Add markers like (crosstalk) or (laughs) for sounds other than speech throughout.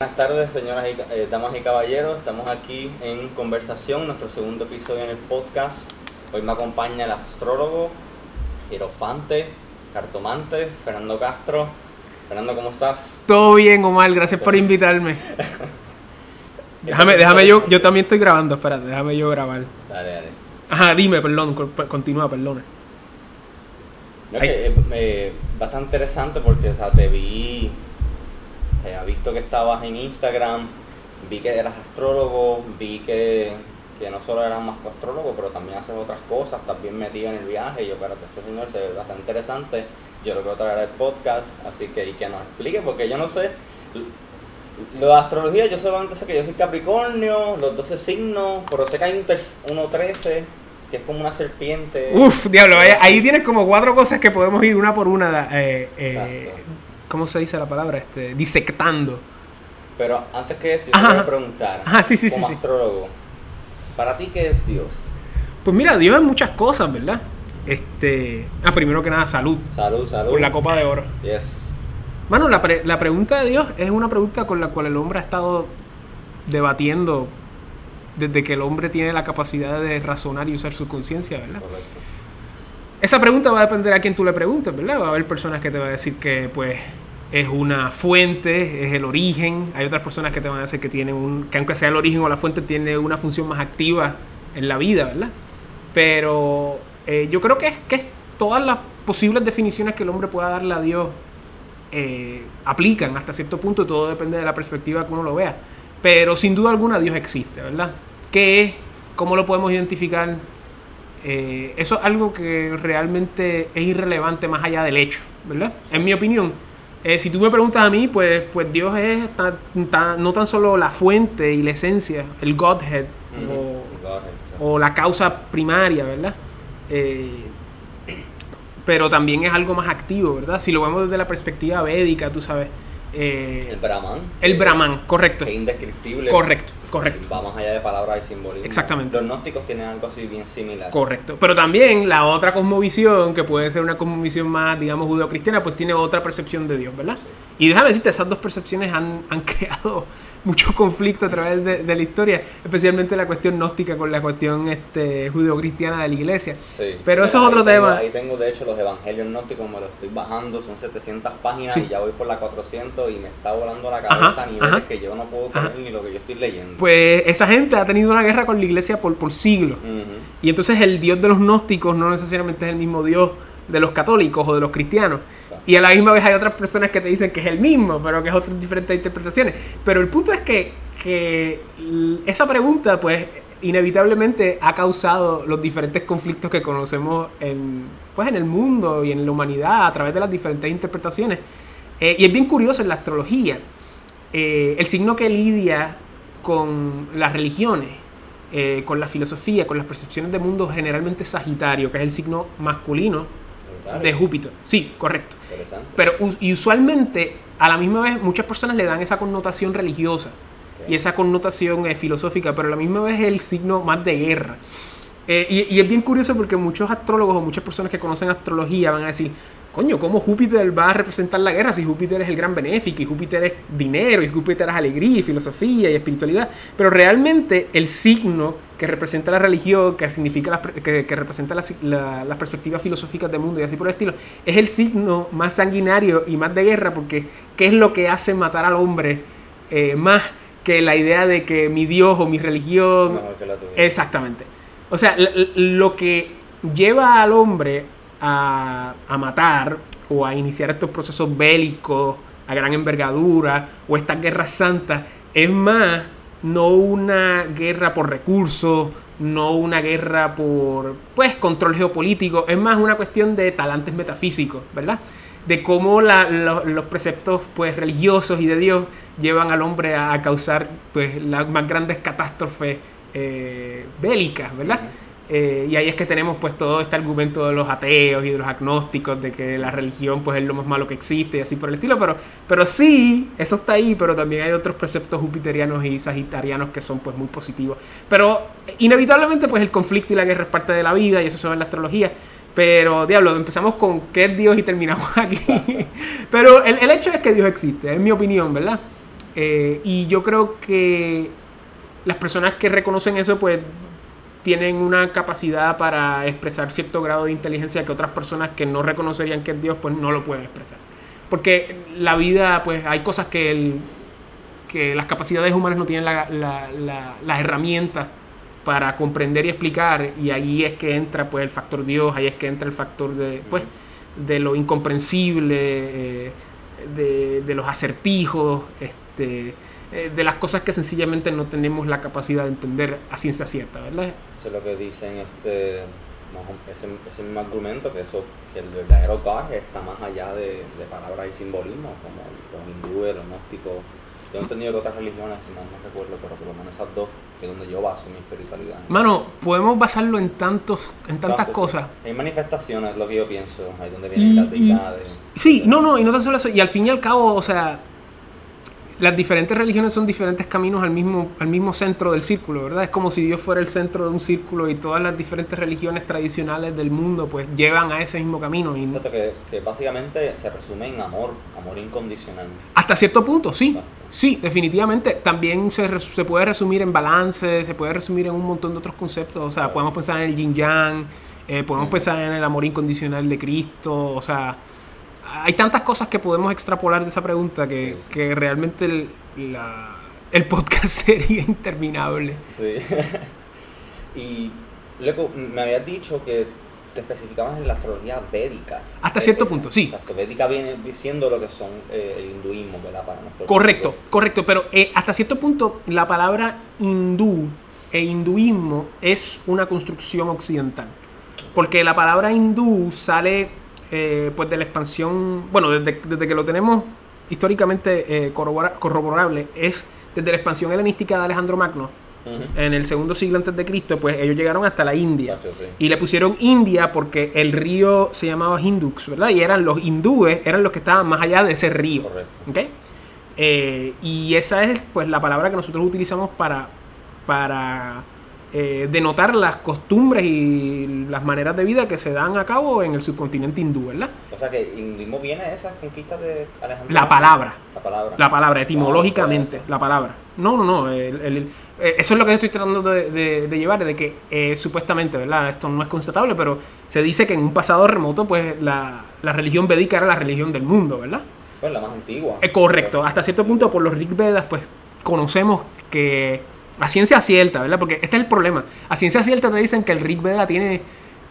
Buenas tardes, señoras y eh, damas y caballeros. Estamos aquí en conversación, nuestro segundo episodio en el podcast. Hoy me acompaña el astrólogo, hierofante, cartomante, Fernando Castro. Fernando, ¿cómo estás? Todo bien, Omar, gracias por invitarme. (laughs) déjame, déjame yo, yo también estoy grabando, espérate, déjame yo grabar. Dale, dale. Ajá, dime, perdón, co- continúa, perdona. No, que, eh, eh, bastante interesante porque o sea, te vi, te había visto que estabas en Instagram, vi que eras astrólogo, vi que, que no solo eras más astrólogo, pero también haces otras cosas, estás bien metido en el viaje. Y yo, espérate, este señor se ve bastante interesante, yo lo quiero traer al podcast, así que y que nos explique, porque yo no sé. Lo de astrología, yo solamente sé que yo soy Capricornio, los 12 signos, pero sé que hay un ter- uno 13, que es como una serpiente. Uf, diablo, ahí, ahí tienes como cuatro cosas que podemos ir una por una, eh, eh. ¿Cómo se dice la palabra? Este, disectando. Pero antes que eso, yo Ajá, te voy a preguntar, Ajá, sí, sí, como sí, sí. astrólogo, ¿para ti qué es Dios? Pues mira, Dios es muchas cosas, ¿verdad? Este, ah, primero que nada, salud, Salud, salud. por la copa de oro. Yes. Mano, la, pre- la pregunta de Dios es una pregunta con la cual el hombre ha estado debatiendo desde que el hombre tiene la capacidad de razonar y usar su conciencia, ¿verdad? Correcto. Esa pregunta va a depender a quien tú le preguntes, ¿verdad? Va a haber personas que te van a decir que, pues, es una fuente, es el origen. Hay otras personas que te van a decir que tiene un, que aunque sea el origen o la fuente, tiene una función más activa en la vida, ¿verdad? Pero eh, yo creo que es que es todas las posibles definiciones que el hombre pueda darle a Dios eh, aplican hasta cierto punto, todo depende de la perspectiva que uno lo vea. Pero sin duda alguna Dios existe, ¿verdad? ¿Qué es? ¿Cómo lo podemos identificar? Eh, eso es algo que realmente es irrelevante más allá del hecho, ¿verdad? En mi opinión. Eh, si tú me preguntas a mí, pues, pues Dios es tan- tan- no tan solo la fuente y la esencia, el Godhead, o, la causa primaria, ¿verdad? Eh, pero también es algo más activo, ¿verdad? Si lo vemos desde la perspectiva védica, tú sabes. eh, El Brahman. el Brahman, correcto. Es indescriptible. Correcto, correcto. Va más allá de palabras y simbolismo. Exactamente. Los gnósticos tienen algo así bien similar. Correcto. Pero también la otra cosmovisión, que puede ser una cosmovisión más, digamos, judeocristiana, pues tiene otra percepción de Dios, ¿verdad? Y déjame decirte, esas dos percepciones han, han (laughs) creado mucho conflicto a través de, de la historia, especialmente la cuestión gnóstica con la cuestión este, judeocristiana de la iglesia. Sí. Pero eso es otro tengo- tema. Ahí tengo, de hecho, los evangelios gnósticos, me los estoy bajando, son 700 páginas Sí. y ya voy por la 400 y me está volando la cabeza a niveles ajá. que yo no puedo creer ni lo que yo estoy leyendo. Pues esa gente ha tenido una guerra con la iglesia por, por siglos. Y entonces el Dios de los gnósticos no necesariamente es el mismo Dios de los católicos o de los cristianos. Exacto. Y a la misma vez hay otras personas que te dicen que es el mismo, pero que es otras diferentes interpretaciones. Pero el punto es que, que esa pregunta, pues, inevitablemente ha causado los diferentes conflictos que conocemos en, pues, en el mundo y en la humanidad a través de las diferentes interpretaciones. Eh, y es bien curioso en la astrología. eh, el signo que lidia con las religiones, eh, con la filosofía, con las percepciones de mundo, generalmente Sagitario, que es el signo masculino de Júpiter. Sí, correcto. Pero y usualmente, a la misma vez, muchas personas le dan esa connotación religiosa y esa connotación eh, filosófica, pero a la misma vez es el signo más de guerra. Eh, y, y es bien curioso porque muchos astrólogos o muchas personas que conocen astrología van a decir, coño, ¿cómo Júpiter va a representar la guerra si Júpiter es el gran benéfico y Júpiter es dinero y Júpiter es alegría y filosofía y espiritualidad? Pero realmente el signo que representa la religión, que significa las pre- que, que representa las, la- perspectivas filosóficas del mundo y así por el estilo, es el signo más sanguinario y más de guerra porque ¿qué es lo que hace matar al hombre eh, más que la idea de que mi Dios o mi religión que la. Exactamente. O sea, lo que lleva al hombre a, a matar o a iniciar estos procesos bélicos a gran envergadura o estas guerras santas es más no una guerra por recursos, no una guerra por pues control geopolítico, es más una cuestión de talantes metafísicos, ¿verdad? de cómo los preceptos pues religiosos y de Dios llevan al hombre a, a causar pues las más grandes catástrofes eh, bélicas, ¿verdad? Eh, y ahí es que tenemos pues todo este argumento de los ateos y de los agnósticos, de que la religión pues es lo más malo que existe y así por el estilo, pero, pero sí, eso está ahí, pero también hay otros preceptos jupiterianos y sagitarianos que son pues muy positivos. Pero inevitablemente pues el conflicto y la guerra es parte de la vida y eso se ve en la astrología. Pero, diablo, empezamos con qué es Dios y terminamos aquí. (laughs) pero el, el hecho es que Dios existe, es mi opinión, ¿verdad? Eh, y yo creo que las personas que reconocen eso, pues tienen una capacidad para expresar cierto grado de inteligencia que otras personas que no reconocerían que es Dios, pues no lo pueden expresar. Porque la vida, pues hay cosas que, el, que las capacidades humanas no tienen la, la, la, las herramientas para comprender y explicar y ahí es que entra pues el factor Dios, ahí es que entra el factor de, pues, de lo incomprensible, eh, de, de, los acertijos, este, eh, de las cosas que sencillamente no tenemos la capacidad de entender a ciencia cierta, ¿verdad? Eso es lo que dicen este ese, ese mismo argumento que eso que el verdadero God está más allá de, de palabras y simbolismos como los hindúes, los gnósticos yo he entendido que otras religiones, si no, no recuerdo, pero por lo menos esas dos, que es donde yo baso mi espiritualidad. Mano, podemos basarlo en tantos, en tantas cosas. Hay manifestaciones, es lo que yo pienso, ahí donde vienen las deidades. Sí, no, no, y no tan solo eso, y al fin y al cabo, o sea, las diferentes religiones son diferentes caminos al mismo, al mismo centro del círculo, ¿verdad? Es como si Dios fuera el centro de un círculo y todas las diferentes religiones tradicionales del mundo pues llevan a ese mismo camino. Y... Que, que básicamente se resume en amor, amor incondicional. Hasta cierto punto, sí. Sí, definitivamente. También se, se puede resumir en balance, se puede resumir en un montón de otros conceptos. O sea, podemos pensar en el yin yang, eh, podemos pensar en el amor incondicional de Cristo, o sea hay tantas cosas que podemos extrapolar de esa pregunta que, que realmente el, la, el, podcast (laughs) sería interminable. Sí. (laughs) y luego me habías dicho que te especificabas en la astrología védica. Hasta cierto punto, sí. La védica viene siendo lo que son eh, el hinduismo, ¿verdad? Para correcto, correcto, pero eh, hasta cierto punto la palabra hindú e hinduismo es una construcción occidental. Porque la palabra hindú sale eh, pues de la expansión, bueno, desde, desde que lo tenemos históricamente eh, corroborable, es desde la expansión helenística de Alejandro Magno. En el segundo siglo antes de Cristo, pues ellos llegaron hasta la India. Y le pusieron India porque el río se llamaba Hindux, ¿verdad? Y eran los hindúes, eran los que estaban más allá de ese río. ¿okay? Eh, y esa es pues la palabra que nosotros utilizamos para, para eh, denotar las costumbres y las maneras de vida que se dan a cabo en el subcontinente hindú, ¿verdad? O sea que hinduismo viene de esas conquistas de Alejandro. La palabra. La palabra. La palabra, etimológicamente, la palabra. No, no, no. Eh, eso es lo que estoy tratando de, llevar, de que eh, supuestamente, ¿verdad? Esto no es constatable, pero se dice que en un pasado remoto, pues la, la religión védica era la religión del mundo, ¿verdad? Pues la más antigua. correcto. Hasta cierto punto, por los Rig Vedas, pues conocemos que a ciencia cierta, ¿verdad? Porque este es el problema. A ciencia cierta te dicen que el Rig Veda tiene,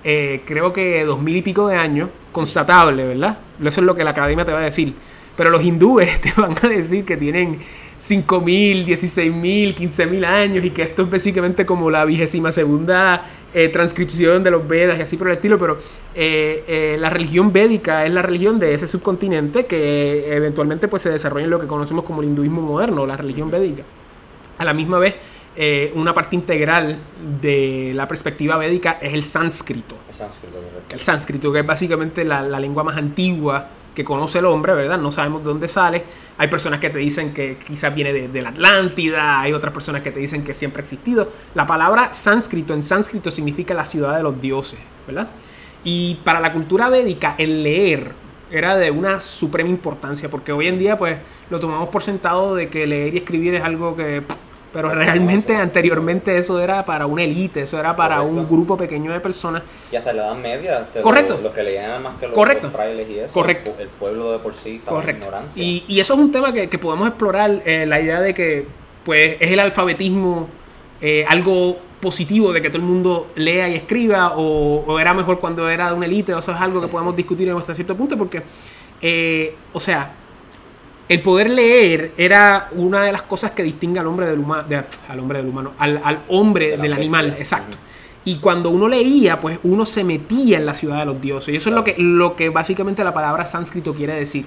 eh, creo que dos mil y pico de años, constatable, ¿verdad? Eso es lo que la academia te va a decir. Pero los hindúes (laughs) te van a decir que tienen 5.000, 16.000, 15.000 años y que esto es básicamente como la vigésima segunda eh, transcripción de los Vedas y así por el estilo, pero eh, la religión védica es la religión de ese subcontinente que eventualmente pues, se desarrolla en lo que conocemos como el hinduismo moderno, la religión védica. A la misma vez, eh, una parte integral de la perspectiva védica es el sánscrito. El sánscrito, que es básicamente la, lengua más antigua que conoce el hombre, ¿verdad? No sabemos de dónde sale. Hay personas que te dicen que quizás viene de, la Atlántida, hay otras personas que te dicen que siempre ha existido. La palabra sánscrito en sánscrito significa la ciudad de los dioses, ¿verdad? Y para la cultura védica, el leer era de una suprema importancia, porque hoy en día pues lo tomamos por sentado de que leer y escribir es algo que pero realmente anteriormente eso era para una élite, eso era para un grupo pequeño de personas. Y hasta la Edad Media, este, Correcto. Los, que leían más que los, Correcto. frailes y eso. Correcto. El, pueblo de por sí estaba en ignorancia. Y, y, eso es un tema que, que podemos explorar, eh, la idea de que pues es el alfabetismo eh, algo positivo de que todo el mundo lea y escriba o, o, era mejor cuando era de una élite, o eso es algo que podemos discutir hasta cierto punto porque, eh, o sea, el poder leer era una de las cosas que distingue al hombre del, humano, al, hombre del humano, al, al hombre del animal, exacto. Y cuando uno leía, pues uno se metía en la ciudad de los dioses. Y eso es lo que, lo que básicamente la palabra sánscrito quiere decir.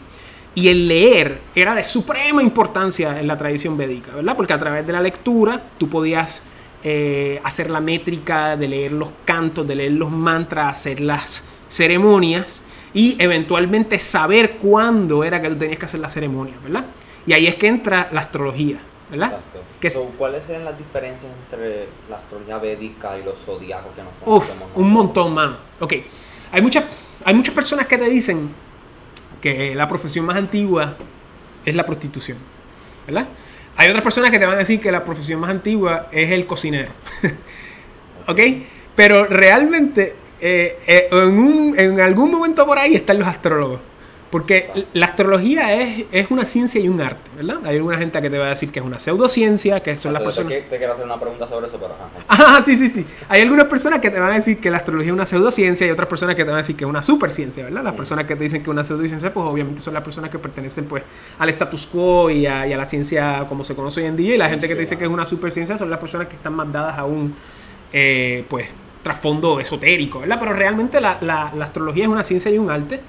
Y el leer era de suprema importancia en la tradición védica, ¿verdad? Porque a través de la lectura tú podías eh, hacer la métrica, de leer los cantos, de leer los mantras, hacer las ceremonias y eventualmente saber cuándo era que tú tenías que hacer la ceremonia, ¿verdad? Y ahí es que entra la astrología, ¿verdad? Exacto. ¿Cuáles serían las diferencias entre la astrología védica y los zodiacos que nos Uf, un montón, mano. Ok, hay muchas, hay muchas personas que te dicen que la profesión más antigua es la prostitución, ¿verdad? Hay otras personas que te van a decir que la profesión más antigua es el cocinero. (laughs) ¿Ok? Pero realmente, eh, eh, en, un- en algún momento por ahí están los astrólogos. Porque la astrología es, es una ciencia y un arte, ¿verdad? Hay alguna gente que te va a decir que es una pseudociencia, que son las personas... te, te quiero hacer una pregunta sobre eso, pero ajá. (laughs) Ah, sí, sí, sí. Hay algunas personas que te van a decir que la astrología es una pseudociencia y otras personas que te van a decir que es una superciencia, ¿verdad? Las personas que te dicen que es una pseudociencia, pues obviamente son las personas que pertenecen pues al status quo y a, y a la ciencia como se conoce hoy en día. Y la gente que te dice que es una superciencia son las personas que están más dadas a un, eh, pues, trasfondo esotérico, ¿verdad? Pero realmente la, la- la astrología es una ciencia y un arte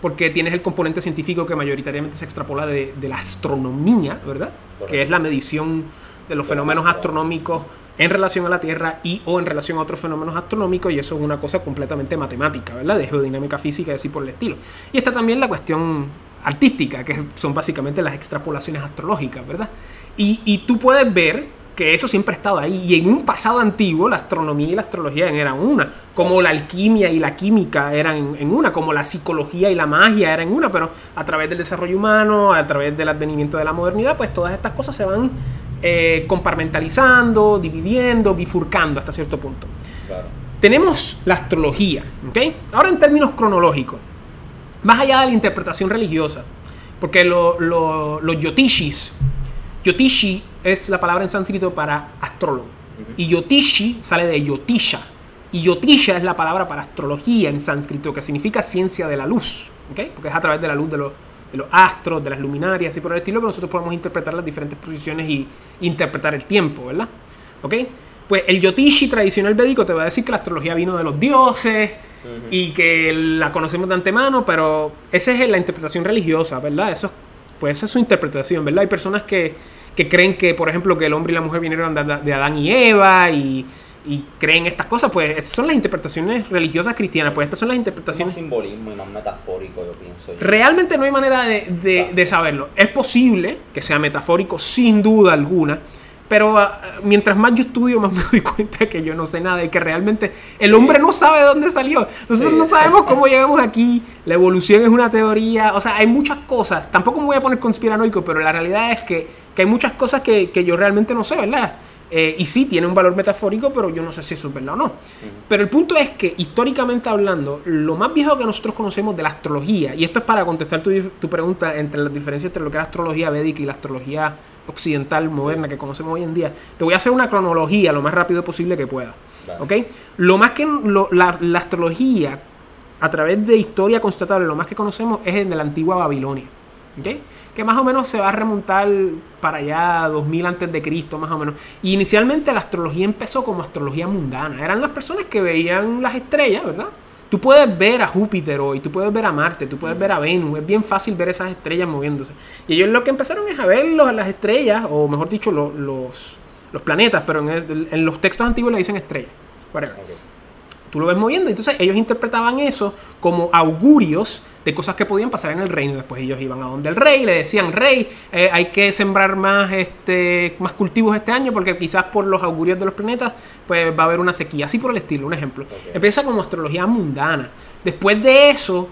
porque tienes el componente científico que mayoritariamente se extrapola de, de la astronomía, ¿verdad? Correcto. Que es la medición de los fenómenos astronómicos en relación a la Tierra y o en relación a otros fenómenos astronómicos y eso es una cosa completamente matemática, ¿verdad? De geodinámica física y así por el estilo. Y está también la cuestión artística, que son básicamente las extrapolaciones astrológicas, ¿verdad? Y, y tú puedes ver que eso siempre ha estado ahí. Y en un pasado antiguo, la astronomía y la astrología eran una. Como la alquimia y la química eran en, en una. Como la psicología y la magia eran una. Pero a través del desarrollo humano, a través del advenimiento de la modernidad, pues todas estas cosas se van eh, compartimentalizando, dividiendo, bifurcando hasta cierto punto. Claro. Tenemos la astrología, ¿ok? Ahora en términos cronológicos, más allá de la interpretación religiosa, porque lo- lo- los yotishis, yotishi es la palabra en sánscrito para astrólogo, y yotishi sale de yotisha, y yotisha es la palabra para astrología en sánscrito, que significa ciencia de la luz, ¿ok? Porque es a través de la luz de los, de los astros, de las luminarias y por el estilo que nosotros podemos interpretar las diferentes posiciones y interpretar el tiempo, ¿verdad? ¿Ok? Pues el yotishi tradicional védico te va a decir que la astrología vino de los dioses y que la conocemos de antemano, pero esa es la interpretación religiosa, ¿verdad? Eso, pues esa es su interpretación, ¿verdad? Hay personas que, que creen que, por ejemplo, que el hombre y la mujer vinieron de, de Adán y Eva y, y creen estas cosas, pues esas son las interpretaciones religiosas cristianas, pues estas son las Es más interpretaciones... simbolismo y más metafórico, yo pienso. yo. Realmente no hay manera de, de- de saberlo. Es posible que sea metafórico, sin duda alguna. Pero ah, mientras más yo estudio, más (laughs) me doy cuenta que yo no sé nada y que realmente el hombre no sabe de dónde salió. Nosotros Sí. no sabemos (laughs) cómo llegamos aquí. La evolución es una teoría. O sea, hay muchas cosas. Tampoco me voy a poner conspiranoico, pero la realidad es que, que hay muchas cosas que, que yo realmente no sé, ¿verdad? Eh, y sí, tiene un valor metafórico, pero yo no sé si eso es verdad o no. Pero el punto es que, históricamente hablando, lo más viejo que nosotros conocemos de la astrología, y esto es para contestar tu, tu pregunta entre las diferencias entre lo que es la astrología védica y la astrología occidental moderna que conocemos hoy en día, te voy a hacer una cronología lo más rápido posible que pueda. Claro. ¿Ok? Lo más que lo- la, la astrología, a través de historia constatable, lo más que conocemos es en de la antigua Babilonia. ¿ok? Que más o menos se va a remontar para allá 2000 antes de Cristo, más o menos. Y inicialmente la astrología empezó como astrología mundana. Eran las personas que veían las estrellas, ¿verdad? Tú puedes ver a Júpiter hoy, tú puedes ver a Marte, tú puedes ver a Venus. Es bien fácil ver esas estrellas moviéndose. Y ellos lo que empezaron es a ver los- las estrellas, o mejor dicho, lo- los, los planetas, pero en, en los textos antiguos le dicen estrellas. Whatever. Tú lo ves moviendo. Entonces ellos interpretaban eso como augurios de cosas que podían pasar en el reino. Después ellos iban a donde el rey, le decían, rey, eh, hay que sembrar más, este, más cultivos este año porque quizás por los augurios de los planetas pues va a haber una sequía. Así por el estilo, un ejemplo. Empieza como astrología mundana. Después de eso...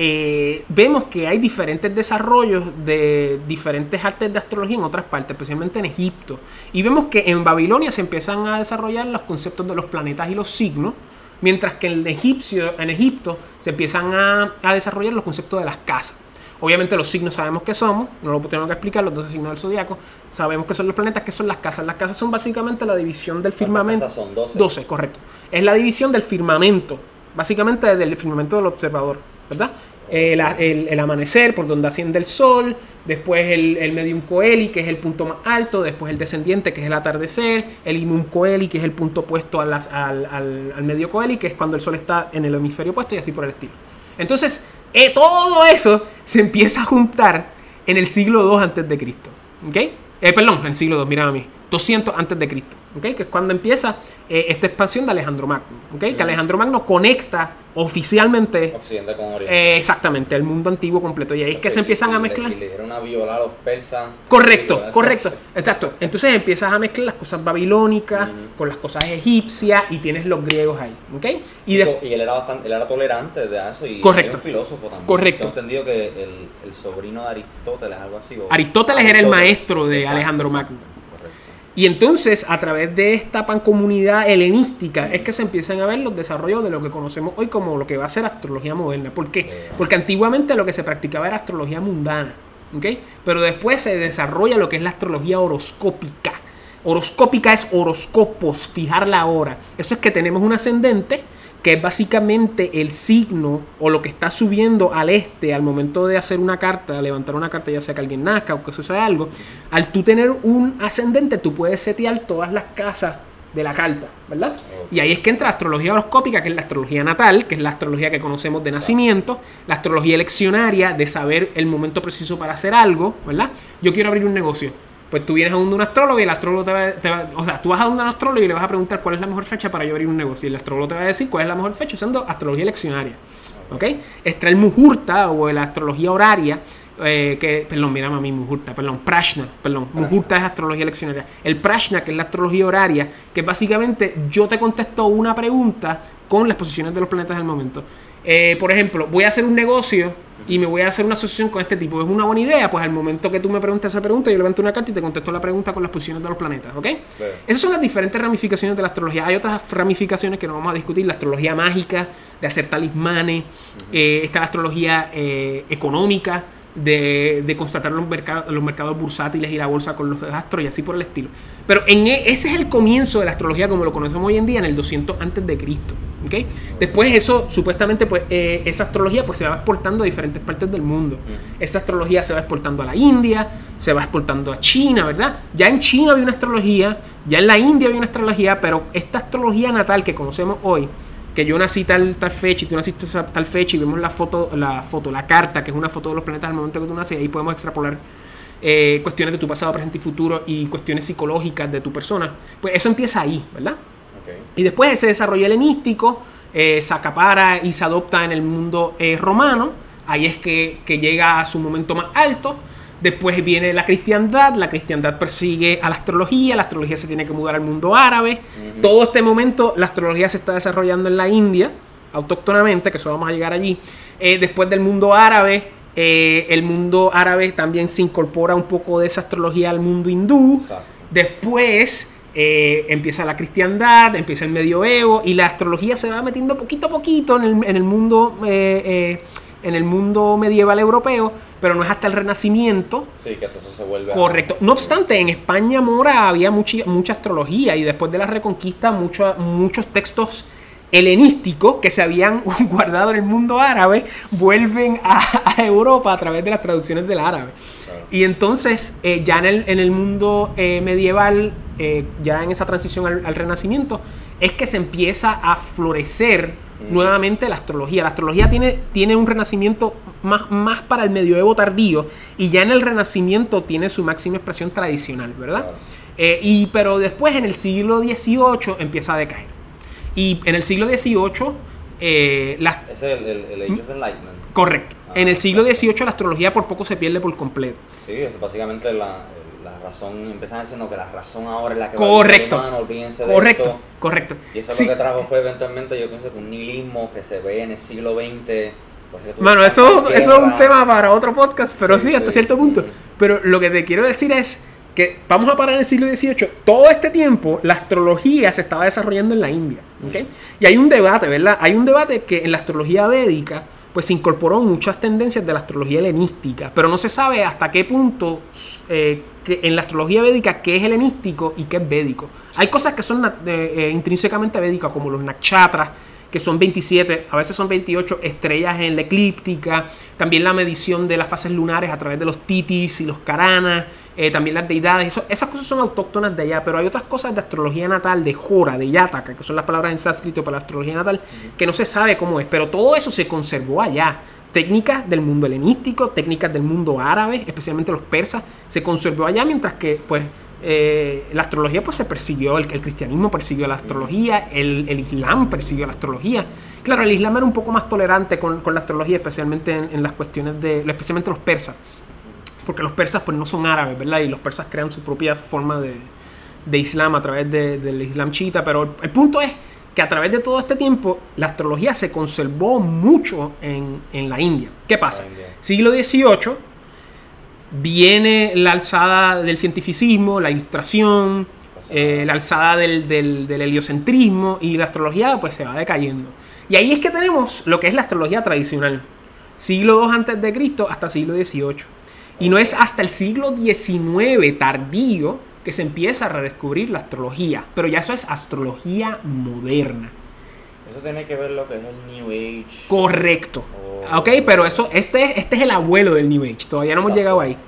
eh, vemos que hay diferentes desarrollos de diferentes artes de astrología en otras partes, especialmente en Egipto. Y vemos que en Babilonia se empiezan a desarrollar los conceptos de los planetas y los signos, mientras que en, egipcio, en Egipto se empiezan a, a desarrollar los conceptos de las casas. Obviamente los signos sabemos que somos, no lo tengo que explicar, los 12 signos del zodiaco. Sabemos que son los planetas, que son las casas. Las casas son básicamente la división del firmamento. casas son? 12. 12, correcto. Es la división del firmamento, básicamente del firmamento del observador, ¿verdad? El, el- el amanecer, por donde asciende el sol, después el, el medium coeli, que es el punto más alto, después el descendiente, que es el atardecer, el imum coeli, que es el punto opuesto al, al- al medio coeli, que es cuando el sol está en el hemisferio opuesto y así por el estilo. Entonces, eh, todo eso se empieza a juntar en el siglo II antes de Cristo. ¿Ok? Eh, perdón, en el siglo II, mira a mí. 200 antes de Cristo. ¿Ok? Que es cuando empieza eh, esta expansión de Alejandro Magno, ¿ok? Que Alejandro Magno conecta oficialmente Occidente con Oriente. eh, exactamente el mundo antiguo completo y ahí es que se empiezan a Y mezclar. Y le dieron a violar a los persas. Correcto, correcto, exacto. Entonces empiezas a mezclar las cosas babilónicas Ujú. con las cosas egipcias y tienes los griegos ahí, ¿ok? Y de- y él era bastante, él era tolerante de eso y Correcto. era un filósofo también. Correcto. Tengo entendido que el, el sobrino de Aristóteles, algo así. o- Aristóteles era el maestro de Exacto, Alejandro Magno. Y entonces, a través de esta pancomunidad helenística, es que se empiezan a ver los desarrollos de lo que conocemos hoy como lo que va a ser astrología moderna. ¿Por qué? Eh. Porque antiguamente lo que se practicaba era astrología mundana. ¿ok? Pero después se desarrolla lo que es la astrología horoscópica. Horoscópica es horoscopos, fijar la hora. Eso es que tenemos un ascendente que es básicamente el signo o lo que está subiendo al este al momento de hacer una carta, levantar una carta, ya sea que alguien nazca o que suceda algo. Al tú tener un ascendente, tú puedes setear todas las casas de la carta, ¿verdad? Y ahí es que entra la astrología horoscópica, que es la astrología natal, que es la astrología que conocemos de nacimiento, la astrología eleccionaria, de saber el momento preciso para hacer algo, ¿verdad? Yo quiero abrir un negocio. Pues tú vienes a donde un astrólogo y el astrólogo te va, te va- O sea, tú vas a donde un astrólogo y le vas a preguntar cuál es la mejor fecha para yo abrir un negocio. Y el astrólogo te va a decir cuál es la mejor fecha usando astrología eleccionaria. ¿Ok? Está el Muhurta o la astrología horaria. eh, que, perdón, mira a mí, Muhurta, perdón, Prashna, perdón, Muhurta es astrología eleccionaria. El Prashna, que es la astrología horaria, que básicamente yo te contesto una pregunta con las posiciones de los planetas del momento. Eh, por ejemplo, voy a hacer un negocio y me voy a hacer una asociación con este tipo. ¿Es una buena idea? Pues al momento que tú me preguntas esa pregunta, yo levanto una carta y te contesto la pregunta con las posiciones de los planetas, ¿ok? Esas son las diferentes ramificaciones de la astrología. Hay otras ramificaciones que no vamos a discutir. La astrología mágica, de hacer talismanes. Eh, está la astrología eh, económica, de, de constatar los, mercados los mercados bursátiles y la bolsa con los astros y así por el estilo. Pero en e- ese es el comienzo de la astrología como lo conocemos hoy en día, en el 200 antes de Cristo. ¿ok? Después eso, supuestamente, pues eh, esa astrología pues, se va exportando a diferentes partes del mundo. Esa astrología se va exportando a la India, se va exportando a China, ¿verdad? Ya en China había una astrología, ya en la India había una astrología, pero esta astrología natal que conocemos hoy, que yo nací tal, tal fecha y tú naciste tal fecha y vemos la foto, la foto, la carta, que es una foto de los planetas al momento que tú naces, y ahí podemos extrapolar eh, cuestiones de tu pasado, presente y futuro y cuestiones psicológicas de tu persona. Pues eso empieza ahí, ¿verdad? Ok. Y después ese desarrollo helenístico eh, se acapara y se adopta en el mundo eh, romano. Ahí es que, que llega a su momento más alto. Después viene la cristiandad. La cristiandad persigue a la astrología. La astrología se tiene que mudar al mundo árabe. Todo este momento la astrología se está desarrollando en la India, autóctonamente, que eso vamos a llegar allí. Eh, después del mundo árabe, eh, el mundo árabe también se incorpora un poco de esa astrología al mundo hindú. Exacto. Después eh, empieza la cristiandad, empieza el medioevo y la astrología se va metiendo poquito a poquito en el, en el mundo en el mundo medieval europeo, pero no es hasta el Renacimiento. Sí, que entonces se vuelve. a- Correcto. No obstante, en España mora había mucha, mucha astrología y después de la Reconquista mucho- muchos textos helenísticos que se habían (laughs) guardado en el mundo árabe vuelven a, a Europa a través de las traducciones del árabe. Claro. Y entonces, eh, ya en el, en el mundo eh, medieval, eh, ya en esa transición al, al renacimiento, es que se empieza a florecer Mm. nuevamente la astrología. La astrología tiene, tiene un renacimiento más, más para el medioevo tardío y ya en el renacimiento tiene su máxima expresión tradicional, ¿verdad? Claro. Eh, y, pero después en el siglo XVIII empieza a decaer. Y en el siglo XVIII, eh, la, es el, el, el Age of Enlightenment. correcto. Ah, En el siglo. XVIII la astrología por poco se pierde por completo. Sí, es básicamente la razón. Empiezan diciendo que la razón ahora es la que Correcto. va a humano, olvídense de Correcto, esto. correcto. Y eso Sí. lo que trajo fue eventualmente, yo pienso que un nihilismo que se ve en el siglo XX. pues, que Bueno, estás eso, eso es un tema para otro podcast, pero sí, Sí, hasta sí. cierto punto. Pero lo que te quiero decir es que vamos a parar en el siglo XVIII. Todo este tiempo la astrología se estaba desarrollando en la India. Mm. Y hay un debate, ¿verdad? Hay un debate que en la astrología védica pues se incorporó muchas tendencias de la astrología helenística, pero no se sabe hasta qué punto eh, que en la astrología védica qué es helenístico y qué es védico. Hay cosas que son eh, eh, intrínsecamente védicas, como los nakshatras, que son 27, a veces son 28 estrellas en la eclíptica, también la medición de las fases lunares a través de los titis y los karanas, eh, también las deidades, eso- esas cosas son autóctonas de allá, pero hay otras cosas de astrología natal, de Jora, de Yataka, que son las palabras en sánscrito para la astrología natal, que no se sabe cómo es, pero todo eso se conservó allá. Técnicas del mundo helenístico, técnicas del mundo árabe, especialmente los persas, se conservó allá, mientras que, pues, eh, la astrología pues se persiguió, el, cristianismo persiguió la astrología, el, islam persiguió la astrología. Claro, el islam era un poco más tolerante con, la astrología, especialmente en, las cuestiones de, especialmente los persas, porque los persas pues no son árabes, ¿verdad? Y los persas crean su propia forma de, islam a través de, del islam chiita, pero el, punto es que a través de todo este tiempo la astrología se conservó mucho en, en la India. ¿Qué pasa? Siglo XVIII viene la alzada del cientificismo, la ilustración, eh, la alzada del, del, del, heliocentrismo y la astrología pues se va decayendo. Y ahí es que tenemos lo que es la astrología tradicional. Siglo II antes de Cristo hasta siglo XVIII. Y no es hasta el siglo XIX tardío que se empieza a redescubrir la astrología. Pero ya eso es astrología moderna. Eso tiene que ver lo que es el New Age. Correcto. Oh. Ok, pero eso, este, este es el abuelo del New Age. Todavía no hemos Exacto. llegado ahí.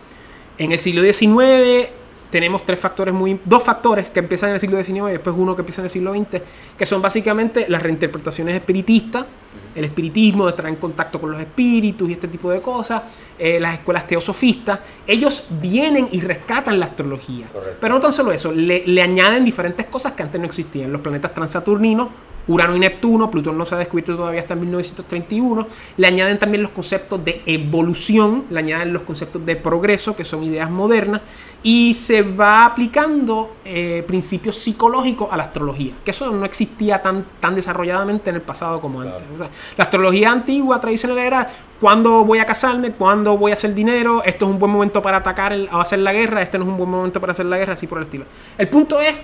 En el siglo XIX tenemos tres factores muy. dos factores que empiezan en el siglo XIX y después uno que empieza en el siglo XX, que son básicamente las reinterpretaciones espiritistas, el espiritismo, de estar en contacto con los espíritus y este tipo de cosas, eh, las escuelas teosofistas. Ellos vienen y rescatan la astrología. Correcto. Pero no tan solo eso, le, le añaden diferentes cosas que antes no existían. Los planetas transaturninos, Urano y Neptuno, Plutón no se ha descubierto todavía hasta 1931, le añaden también los conceptos de evolución, le añaden los conceptos de progreso, que son ideas modernas, y se va aplicando eh, principios psicológicos a la astrología, que eso no existía tan, tan desarrolladamente en el pasado como Claro. antes. O sea, la astrología antigua, tradicional era cuándo voy a casarme, cuándo voy a hacer dinero, esto es un buen momento para atacar o hacer la guerra, este no es un buen momento para hacer la guerra, así por el estilo. El punto es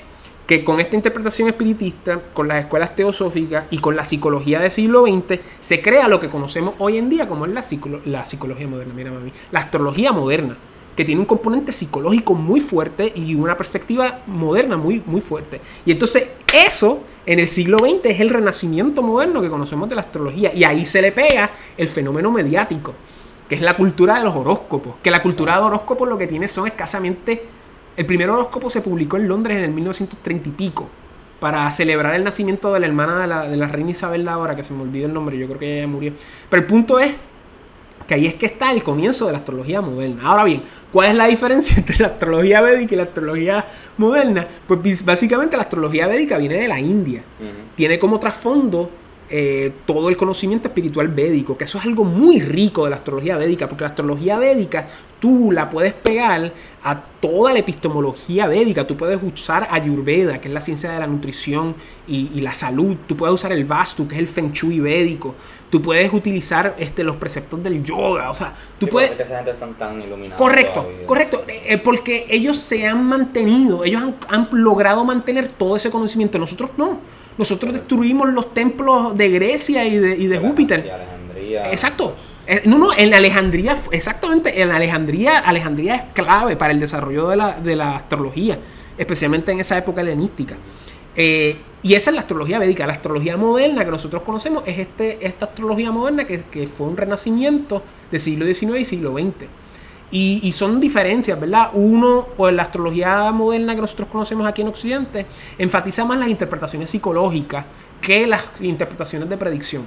que con esta interpretación espiritista, con las escuelas teosóficas y con la psicología del siglo XX, se crea lo que conocemos hoy en día como es la, la psicología moderna, mira mami, la astrología moderna, que tiene un componente psicológico muy fuerte y una perspectiva moderna muy, muy fuerte. Y entonces eso en el siglo XX es el renacimiento moderno que conocemos de la astrología y ahí se le pega el fenómeno mediático que es la cultura de los horóscopos. Que la cultura de horóscopos lo que tiene son escasamente. El primer horóscopo se publicó en Londres en el 1930 y pico. Para celebrar el nacimiento de la hermana de la, de la reina Isabel la ahora, que se me olvidó el nombre, yo creo que ella murió. Pero el punto es que ahí es que está el comienzo de la astrología moderna. Ahora bien, ¿cuál es la diferencia (laughs) entre la astrología védica y la astrología moderna? Pues básicamente la astrología védica viene de la India. Tiene como trasfondo eh, todo el conocimiento espiritual védico, que eso es algo muy rico de la astrología védica, porque la astrología védica tú la puedes pegar a toda la epistemología védica, tú puedes usar Ayurveda, que es la ciencia de la nutrición y, y la salud, tú puedes usar el Vastu, que es el Feng Shui védico, tú puedes utilizar este, los preceptos del yoga, o sea, tú Sí, puedes... es que esa gente están tan iluminada. Correcto, todavía. correcto. Eh, porque ellos se han mantenido, ellos han, han logrado mantener todo ese conocimiento. Nosotros no. Nosotros destruimos los templos de Grecia y de, y de Y Júpiter. Alejandría. Exacto. Eh, No, no, en Alejandría, exactamente, en Alejandría, Alejandría es clave para el desarrollo de la, de la astrología, especialmente en esa época helenística. Eh, y esa es la astrología védica. La astrología moderna que nosotros conocemos es este, esta astrología moderna que, que fue un renacimiento del siglo XIX y siglo XX. Y, y son diferencias, ¿verdad? Uno, o la astrología moderna que nosotros conocemos aquí en Occidente, enfatiza más las interpretaciones psicológicas que las interpretaciones de predicción.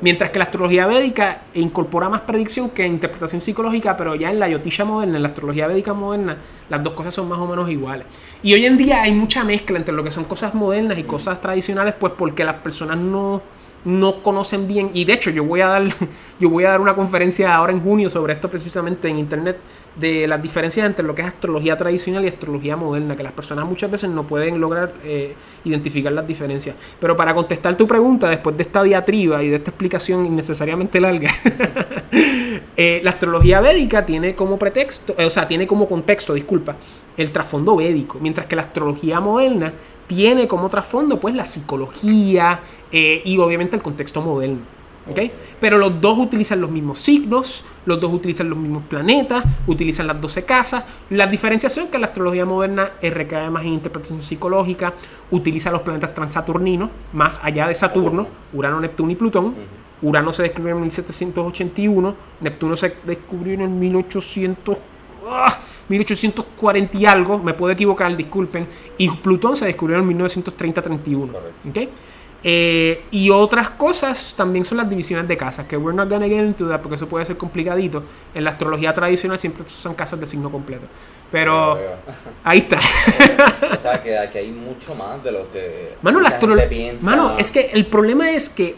Mientras que la astrología védica incorpora más predicción que interpretación psicológica, pero ya en la yotisha moderna, en la astrología védica moderna, las dos cosas son más o menos iguales. Y hoy en día hay mucha mezcla entre lo que son cosas modernas y cosas tradicionales, pues porque las personas no, no conocen bien. Y de hecho, yo voy a dar, (laughs) yo voy a dar una conferencia ahora en junio sobre esto precisamente en internet de las diferencias entre lo que es astrología tradicional y astrología moderna, que las personas muchas veces no pueden lograr eh, identificar las diferencias. Pero para contestar tu pregunta, después de esta diatriba y de esta explicación innecesariamente larga, (laughs) eh, la astrología védica tiene como pretexto, eh, o sea, tiene como contexto, disculpa, el trasfondo védico, mientras que la astrología moderna tiene como trasfondo pues la psicología eh, y obviamente el contexto moderno. Pero los dos utilizan los mismos signos, los dos utilizan los mismos planetas, utilizan las 12 casas. La diferencia son que la astrología moderna eh, recae más en interpretación psicológica, utiliza los planetas transaturninos, más allá de Saturno, Urano, Neptuno y Plutón. Urano se descubrió en 1781, Neptuno se descubrió en 1800, ¡ah! 1840 y algo, me puedo equivocar, disculpen, y Plutón se descubrió en 1930-31. Correcto. ¿ok? Eh, y otras cosas también son las divisiones de casas, que we're not gonna get into that porque eso puede ser complicadito. En la astrología tradicional siempre usan casas de signo completo. Pero (laughs) ahí está. (laughs) O sea, que aquí hay mucho más de lo que Mano, la mucha astro- gente piensa. Mano, es que el problema es que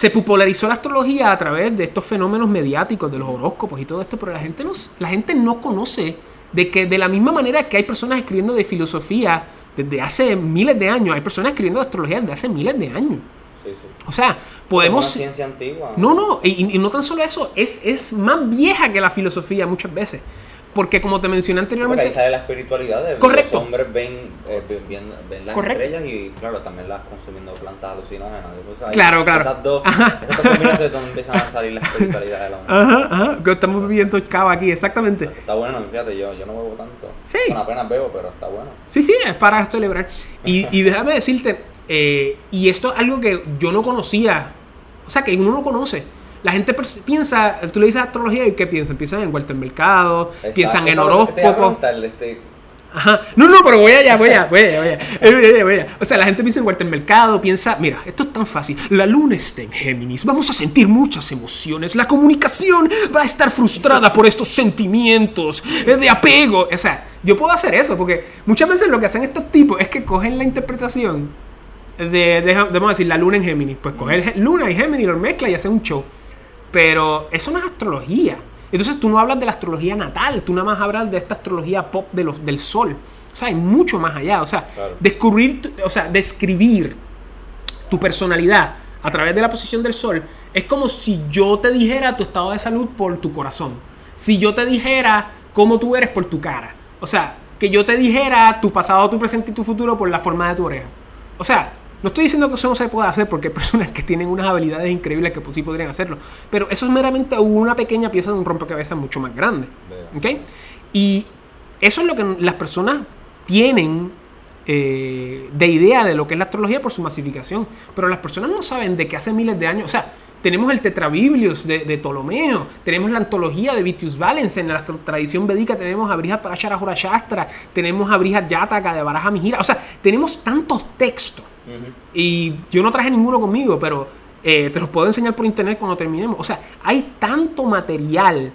se popularizó la astrología a través de estos fenómenos mediáticos, de los horóscopos y todo esto, pero la gente no, la gente no conoce de que de la misma manera que hay personas escribiendo de filosofía desde hace miles de años, hay personas escribiendo de astrología desde hace miles de años. Sí, sí. O sea, Es podemos... una ciencia antigua. No, no, y, y no tan solo eso, es, es más vieja que la filosofía muchas veces. Porque como te mencioné Porque ahí anteriormente... sale la espiritualidad. de- Correcto. Los hombres ven, eh, ven, ven- las Correcto. estrellas y, claro, también las consumiendo plantas alucinógenas. Pues ahí- Claro, claro. Esas dos, Ajá. esas dos combinaciones es donde empiezan a salir la espiritualidad del hombre. Ajá, ajá, que estamos viviendo cava aquí, exactamente. Está bueno, fíjate, yo, yo no bebo tanto. Sí. Bueno, apenas bebo, pero está bueno. Sí, sí, es para celebrar. Y, y déjame decirte, eh, y esto es algo que yo no conocía, o sea, que uno no conoce. La gente piensa, tú le dices astrología y ¿qué piensan? Piensan en Walter Mercado, Exacto. piensan en Eso es lo que te iba a horóscopo. preguntar, este, Ajá. No, no, pero voy allá, voy allá, (laughs) voy allá, voy allá. Eh, voy allá, voy allá. O sea, la gente piensa en Walter Mercado, piensa, mira, esto es tan fácil. La luna está en Géminis, vamos a sentir muchas emociones. La comunicación va a estar frustrada por estos sentimientos eh, de apego. O sea, yo puedo hacer eso porque muchas veces lo que hacen estos tipos es que cogen la interpretación de, de- vamos a decir, la luna en Géminis. Pues coger luna y Géminis, lo mezcla y hace un show. Pero eso no es astrología. Entonces tú no hablas de la astrología natal, tú nada más hablas de esta astrología pop de los, del sol. O sea, hay mucho más allá. O sea, Claro. descubrir, o sea, describir tu personalidad a través de la posición del sol es como si yo te dijera tu estado de salud por tu corazón. Si yo te dijera cómo tú eres por tu cara. O sea, que yo te dijera tu pasado, tu presente y tu futuro por la forma de tu oreja. O sea, no estoy diciendo que eso no se pueda hacer porque hay personas que tienen unas habilidades increíbles que pues, sí podrían hacerlo. Pero eso es meramente una pequeña pieza de un rompecabezas mucho más grande. Veo. ¿Ok? Y eso es lo que las personas tienen eh, de idea de lo que es la astrología por su masificación. Pero las personas no saben de que hace miles de años, o sea, tenemos el Tetrabiblios de, de Ptolomeo, tenemos la antología de Vitius Valens, en la tradición védica tenemos a Brihat Parashara Shastra, tenemos a Brihat Yataka de Baraja Mihira, o sea, tenemos tantos textos. Ujú. Y yo no traje ninguno conmigo, pero eh, te los puedo enseñar por internet cuando terminemos. O sea, hay tanto material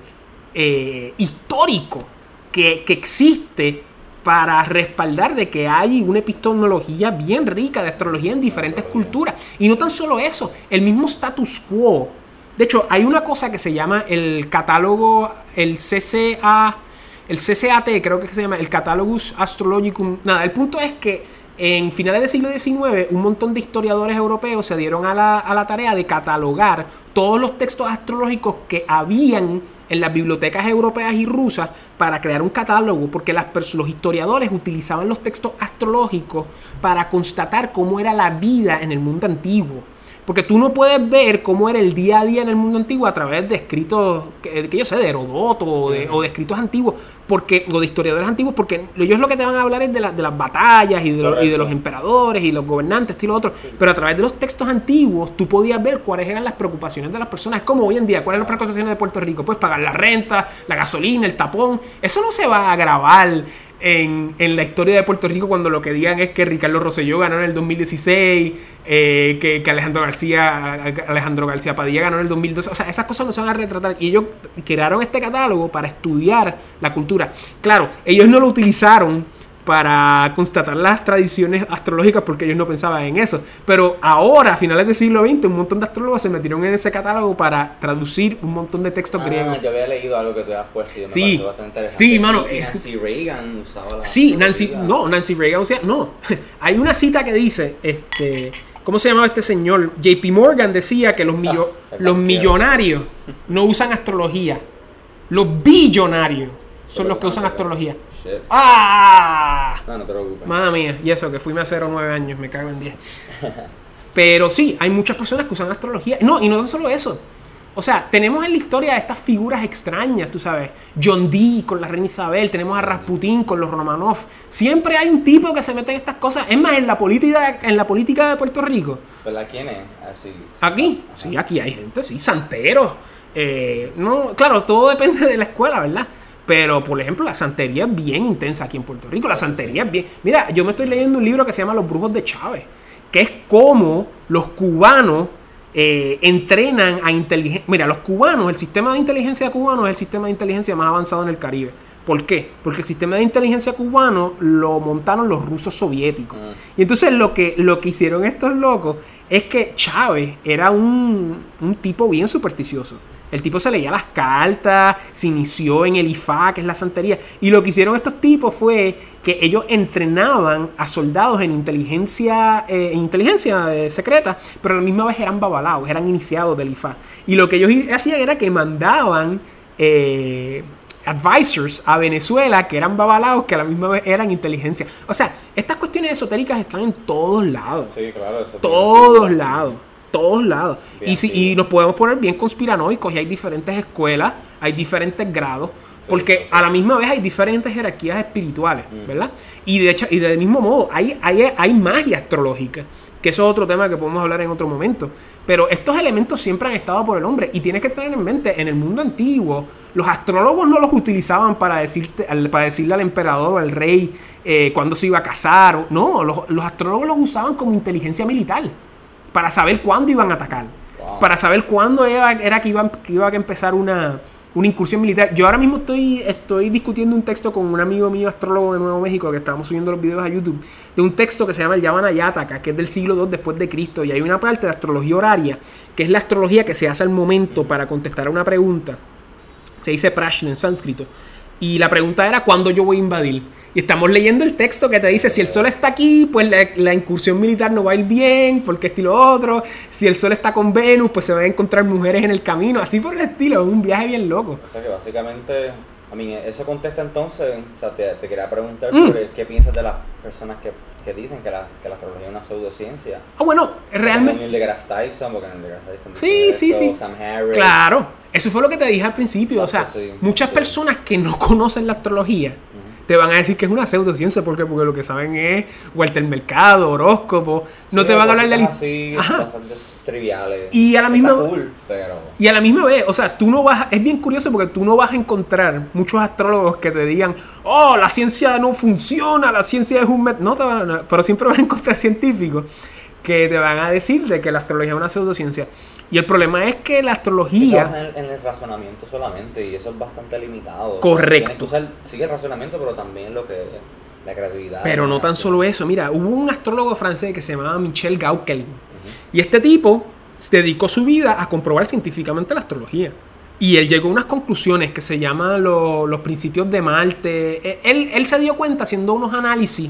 eh, histórico que, que existe para respaldar de que hay una epistemología bien rica de astrología en diferentes culturas. Y no tan solo eso, el mismo status quo. De hecho, hay una cosa que se llama el catálogo, el CCA, el CCAT, creo que se llama, el Catalogus Astrologicum. Nada, el punto es que en finales del siglo XIX, un montón de historiadores europeos se dieron a la, a la tarea de catalogar todos los textos astrológicos que habían en las bibliotecas europeas y rusas para crear un catálogo, porque los historiadores utilizaban los textos astrológicos para constatar cómo era la vida en el mundo antiguo. Porque tú no puedes ver cómo era el día a día en el mundo antiguo a través de escritos, que, que yo sé, de Herodoto o de, o de escritos antiguos, porque, o de historiadores antiguos, porque ellos lo que te van a hablar es de, la- de las batallas y de, lo- y de Correcto. los emperadores y los gobernantes, y lo otro. Pero a través de los textos antiguos tú podías ver cuáles eran las preocupaciones de las personas. Es como hoy en día, ¿cuáles son las preocupaciones de Puerto Rico? Pues pagar la renta, la gasolina, el tapón. Eso no se va a grabar en, en la historia de Puerto Rico cuando lo que digan es que Ricardo Rosselló ganó en el 2016, eh, que, que Alejandro García Alejandro García Padilla ganó en el 2012. O sea, esas cosas no se van a retratar. Y ellos crearon este catálogo para estudiar la cultura. Claro, ellos no lo utilizaron para constatar las tradiciones astrológicas porque ellos no pensaban en eso. Pero ahora, a finales del siglo XX, un montón de astrólogos se metieron en ese catálogo para traducir un montón de textos Ah, griegos. yo había leído algo que tú habías puesto y me Sí. pareció bastante interesante. Sí, mano, es- Nancy Reagan usaba la Sí, Nancy, no, Nancy Reagan, sea, no. (laughs) Hay una cita que dice, este, ¿cómo se llamaba este señor? JP Morgan decía que los, millo- Ah, los millonarios no usan astrología. Los billonarios son los que usan astrología. Shit. ¡Ah! No, no te preocupes. Madre mía, y eso, que fui a 0 9 años, me cago en 10. Pero sí, hay muchas personas que usan astrología. No, y no solo eso. O sea, tenemos en la historia estas figuras extrañas, tú sabes. John Dee con la reina Isabel, tenemos a Rasputín con los Romanov. Siempre hay un tipo que se mete en estas cosas. Es más, en la política, en la política de Puerto Rico. ¿Verdad quién es? Así. Aquí, Ajá. sí, aquí hay gente, sí, santeros. Eh, no, claro, todo depende de la escuela, ¿verdad? Pero, por ejemplo, la santería es bien intensa aquí en Puerto Rico. La santería es bien. Mira, yo me estoy leyendo un libro que se llama Los Brujos de Chávez, que es cómo los cubanos eh, entrenan a inteligencia. Mira, los cubanos, el sistema de inteligencia cubano es el sistema de inteligencia más avanzado en el Caribe. ¿Por qué? Porque el sistema de inteligencia cubano lo montaron los rusos soviéticos. Mm. Y entonces lo que, lo que hicieron estos locos es que Chávez era un, un tipo bien supersticioso. El tipo se leía las cartas, se inició en el IFA, que es la santería. Y lo que hicieron estos tipos fue que ellos entrenaban a soldados en inteligencia, eh, en inteligencia eh, secreta, pero a la misma vez eran babalaos, eran iniciados del IFA. Y lo que ellos hacían era que mandaban eh, advisors a Venezuela que eran babalaos, que a la misma vez eran inteligencia. O sea, estas cuestiones esotéricas están en todos lados Sí, claro. Eso todos lados, todos lados. Bien, Y, si, y nos podemos poner bien conspiranoicos y hay diferentes escuelas, hay diferentes grados, porque a la misma vez hay diferentes jerarquías espirituales, Mm. ¿verdad? Y de hecho, y del mismo modo, hay, hay, hay magia astrológica, que eso es otro tema que podemos hablar en otro momento. Pero estos elementos siempre han estado por el hombre y tienes que tener en mente, en el mundo antiguo, los astrólogos no los utilizaban para, decirte, para decirle al emperador o al rey eh, cuándo se iba a casar. o- No, los, los astrólogos los usaban como inteligencia militar para saber cuándo iban a atacar, Wow. para saber cuándo era, era que, iban, que iba a empezar una, una incursión militar. Yo ahora mismo estoy, estoy discutiendo un texto con un amigo mío astrólogo de Nuevo México que estábamos subiendo los videos a YouTube, de un texto que se llama el Yavana Yataka, que es del siglo II después de Cristo, y hay una parte de astrología horaria, que es la astrología que se hace al momento para contestar a una pregunta. Se dice prashna en sánscrito. Y la pregunta era cuándo yo voy a invadir. Y estamos leyendo el texto que te dice si el sol está aquí, pues la, la incursión militar no va a ir bien, porque estilo otro. Si el sol está con Venus, pues se van a encontrar mujeres en el camino. Así por el estilo, es un viaje bien loco. O sea que básicamente, a mí, eso contesta entonces, o sea, te, te quería preguntar Mm. sobre qué piensas de las personas que, que dicen que la, que la astrología es una pseudociencia. Ah, bueno, realmente... Neil deGrasse Tyson, porque Neil deGrasse Tyson Sí, sí, esto, sí. Sam Harris. Claro, eso fue lo que te dije al principio. O sea, sí, muchas sí. personas que no conocen la astrología Ujú. Te van a decir que es una pseudociencia porque, porque lo que saben es Walter Mercado, horóscopo. No Sí, te van a hablar de la... así, Ajá. triviales. Y a la misma- cool, pero... Y a la misma vez, o sea, tú no vas, es bien curioso porque tú no vas a encontrar muchos astrólogos que te digan, oh, la ciencia no funciona, la ciencia es un método, no te van a- pero siempre vas a encontrar científicos que te van a decir de que la astrología es una pseudociencia. Y el problema es que la astrología, en, en el razonamiento solamente y eso es bastante limitado. Correcto. Usar, sí el razonamiento, pero también lo que la creatividad. pero no tan solo eso, mira, hubo un astrólogo francés que se llamaba Michel Gauquelin. Y este tipo se dedicó su vida a comprobar científicamente la astrología. Y él llegó a unas conclusiones que se llaman lo- los principios de Marte. Eh, Él, él se dio cuenta haciendo unos análisis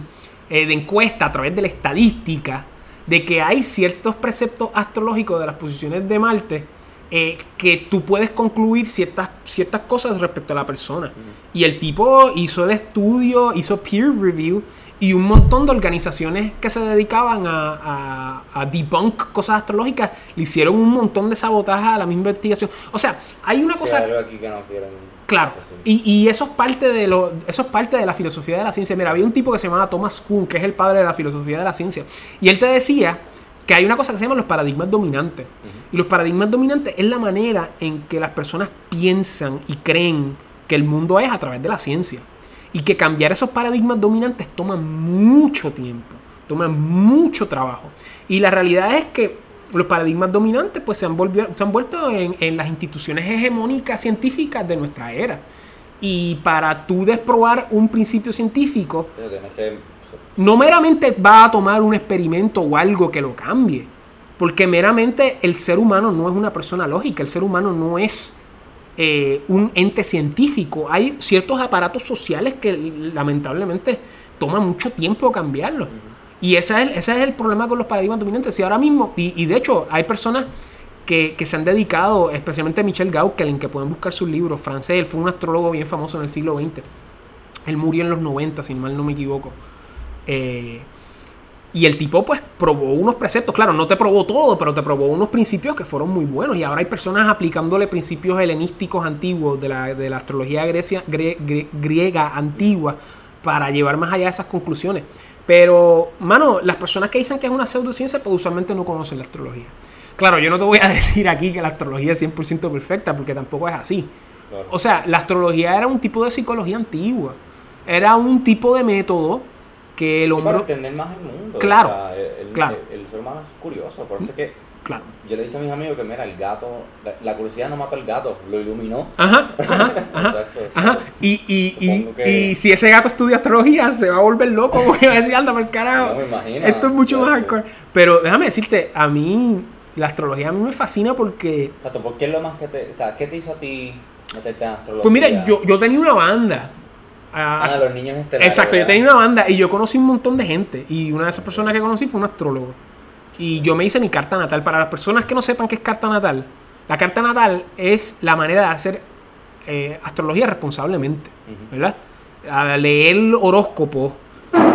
eh, de encuesta a través de la estadística de que hay ciertos preceptos astrológicos de las posiciones de Marte eh, que tú puedes concluir ciertas, ciertas cosas respecto a la persona. Y el tipo hizo el estudio, hizo peer review y un montón de organizaciones que se dedicaban a, a, a debunk cosas astrológicas le hicieron un montón de sabotaje a la misma investigación. O sea, hay una cosa... hay algo aquí que no quieren. Claro, y eso es parte de lo, eso es parte de la filosofía de la ciencia. Mira, había un tipo que se llamaba Thomas Kuhn, que es el padre de la filosofía de la ciencia, y él te decía que hay una cosa que se llama los paradigmas dominantes. Y los paradigmas dominantes es la manera en que las personas piensan y creen que el mundo es a través de la ciencia. Y que cambiar esos paradigmas dominantes toma mucho tiempo, toma mucho trabajo. Y la realidad es que los paradigmas dominantes pues se han, volvió- se han vuelto en, en las instituciones hegemónicas científicas de nuestra era. Y para tú desprobar un principio científico, que. no meramente va a tomar un experimento o algo que lo cambie. Porque meramente el ser humano no es una persona lógica, el ser humano no es eh, un ente científico. Hay ciertos aparatos sociales que lamentablemente toma mucho tiempo cambiarlos. Y ese es, el, ese es el problema con los paradigmas dominantes. Si ahora mismo, y, de hecho hay personas que, se han dedicado, especialmente Michel Gauquelin, que pueden buscar sus libros, francés, él fue un astrólogo bien famoso en el siglo XX. Él murió en los 90, si mal no me equivoco. Eh, y el tipo pues probó unos preceptos, claro, no te probó todo, pero te probó unos principios que fueron muy buenos. Y ahora hay personas aplicándole principios helenísticos antiguos de la, de la astrología grecia- grie- grie- griega antigua para llevar más allá esas conclusiones. Pero, mano, las personas que dicen que es una pseudociencia, pues usualmente no conocen la astrología. Claro, yo no te voy a (laughs) decir aquí que la astrología es 100% perfecta, porque tampoco es así. Claro. O sea, la astrología era un tipo de psicología antigua. Era un tipo de método que el Sí, para hombre... entender más el mundo. Claro, o sea, el, el- claro. el- el ser humano es curioso. Por eso es que Claro. Yo le he dicho a mis amigos que, mira, el gato, la, la curiosidad no mató al gato, lo iluminó. Ajá, (laughs) ajá, ajá. Exacto, Ajá, y, y, y, que- y si ese gato estudia astrología, se va a volver loco, porque va a decir, anda por el carajo. No me imagino. Esto es mucho más hardcore. Pero déjame decirte, a mí, la astrología a mí me fascina porque Exacto, ¿por qué es lo más que te, o sea, qué te hizo a ti meterte en astrología? Pues mira, yo, yo tenía una banda. Ah, Ah, los niños estelares. Exacto, yo tenía una banda y yo conocí un montón de gente. Y una de esas personas que conocí fue un astrólogo. Y yo me hice mi carta natal. Para las personas que no sepan qué es carta natal, la carta natal es la manera de hacer eh, astrología responsablemente. ¿Verdad? A leer horóscopo,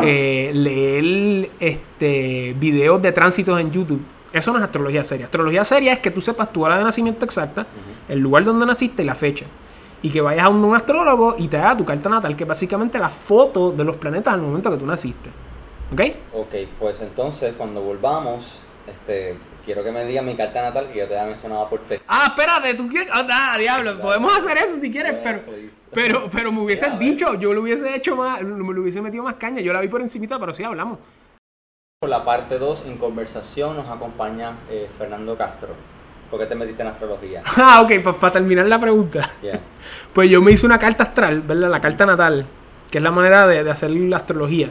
eh, leer este, videos de tránsitos en YouTube. Eso no es astrología seria. Astrología seria es que tú sepas tu hora de nacimiento exacta, el lugar donde naciste y la fecha. Y que vayas a un, un astrólogo y te haga tu carta natal, que es básicamente la foto de los planetas al momento que tú naciste. ¿Ok? Ok, pues entonces cuando volvamos, este, quiero que me digan mi carta natal que yo te había mencionado por texto. Ah, espérate, tú quieres. Ah, nah, diablo, podemos hacer eso si quieres, Yeah, pero. please. Pero, pero me hubieses Yeah, dicho, yo lo hubiese hecho más, me lo hubiese metido más caña. Yo la vi por encimita, pero sí hablamos. Por la parte 2, en conversación, nos acompaña eh, Fernando Castro. ¿Por qué te metiste en astrología? (laughs) Ah, ok, pues para terminar la pregunta. Yeah. (laughs) Pues yo me hice una carta astral, ¿verdad? La carta natal, que es la manera de, de hacer la astrología.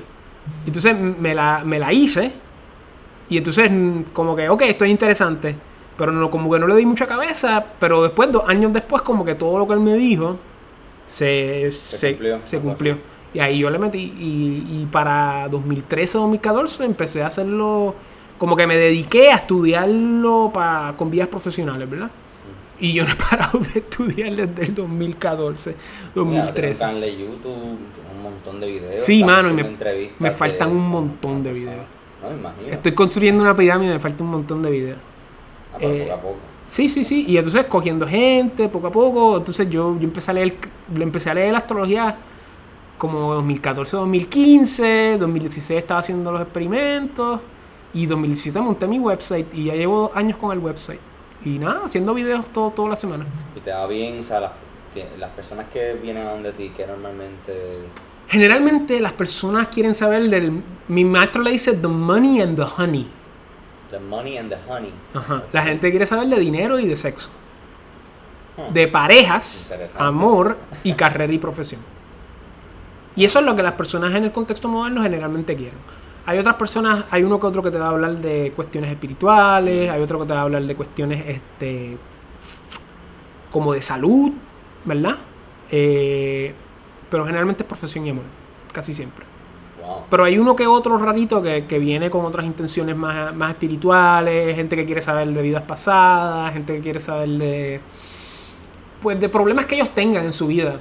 Entonces me la, me la hice y entonces mm, como que, ok, esto es interesante, pero no, como que no le di mucha cabeza, pero después, dos años después, como que todo lo que él me dijo se, se, cumplió. se cumplió. Y ahí yo le metí, y, y para 2013 o 2014 empecé a hacerlo, como que me dediqué a estudiarlo pa- con vías profesionales, ¿verdad? Y yo no he parado de estudiar desde el 2014, Mira, tiene un 2013. canal de YouTube, un montón de videos. Sí, mano, y me- me de- faltan un montón de videos. No, me imagino. Estoy construyendo una pirámide, me falta un montón de videos. Ah, eh, poco a poco. Sí, sí, sí. Y entonces cogiendo gente poco a poco. Entonces yo, yo empecé a leer, le empecé a leer la astrología como 2014, 2015, 2016 estaba haciendo los experimentos y 2017 monté mi website y ya llevo dos años con el website. Y nada, haciendo videos todo, toda la semana. Y te va bien, o sea, las, personas que vienen a donde ti, que normalmente... Generalmente las personas quieren saber del... Mi maestro le dice the money and the honey. The money and the honey. Ajá. La gente quiere saber de dinero y de sexo. Hmm. De parejas, amor y carrera y profesión. Y eso es lo que las personas en el contexto moderno generalmente quieren. Hay otras personas, hay uno que otro que te va a hablar de cuestiones espirituales, hay otro que te va a hablar de cuestiones este como de salud, ¿verdad? Eh, pero generalmente es profesión y amor, casi siempre. Wow. Pero hay uno que otro rarito que, que viene con otras intenciones más, más espirituales, gente que quiere saber de vidas pasadas, gente que quiere saber de pues de problemas que ellos tengan en su vida.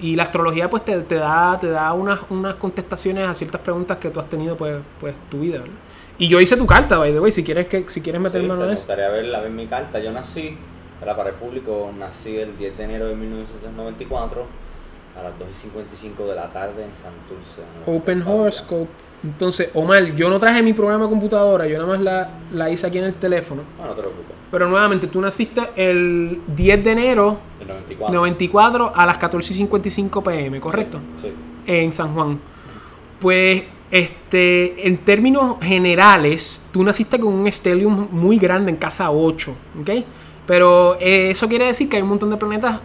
Y la astrología pues te, te da, te da unas, unas contestaciones a ciertas preguntas que tú has tenido pues, pues tu vida. ¿verdad? Y yo hice tu carta, by the way, si quieres que si quieres meter Sí, mano en eso. gustaría verla, ver mi carta. Yo nací, para, para el público, nací el 10 de enero de 1994 a las 2 y 55 de la tarde en Santurce. en Open. Horoscope. Entonces, Omar, yo no traje mi programa de computadora, yo nada más la, la hice aquí en el teléfono. No, no te preocupes. Pero nuevamente, tú naciste el 10 de enero El 94. 94 a las 14.55 pm, ¿correcto? Sí. En San Juan. Pues, este, en términos generales, tú naciste con un stellium muy grande en casa 8, ¿ok? Pero eh, eso quiere decir que hay un montón de planetas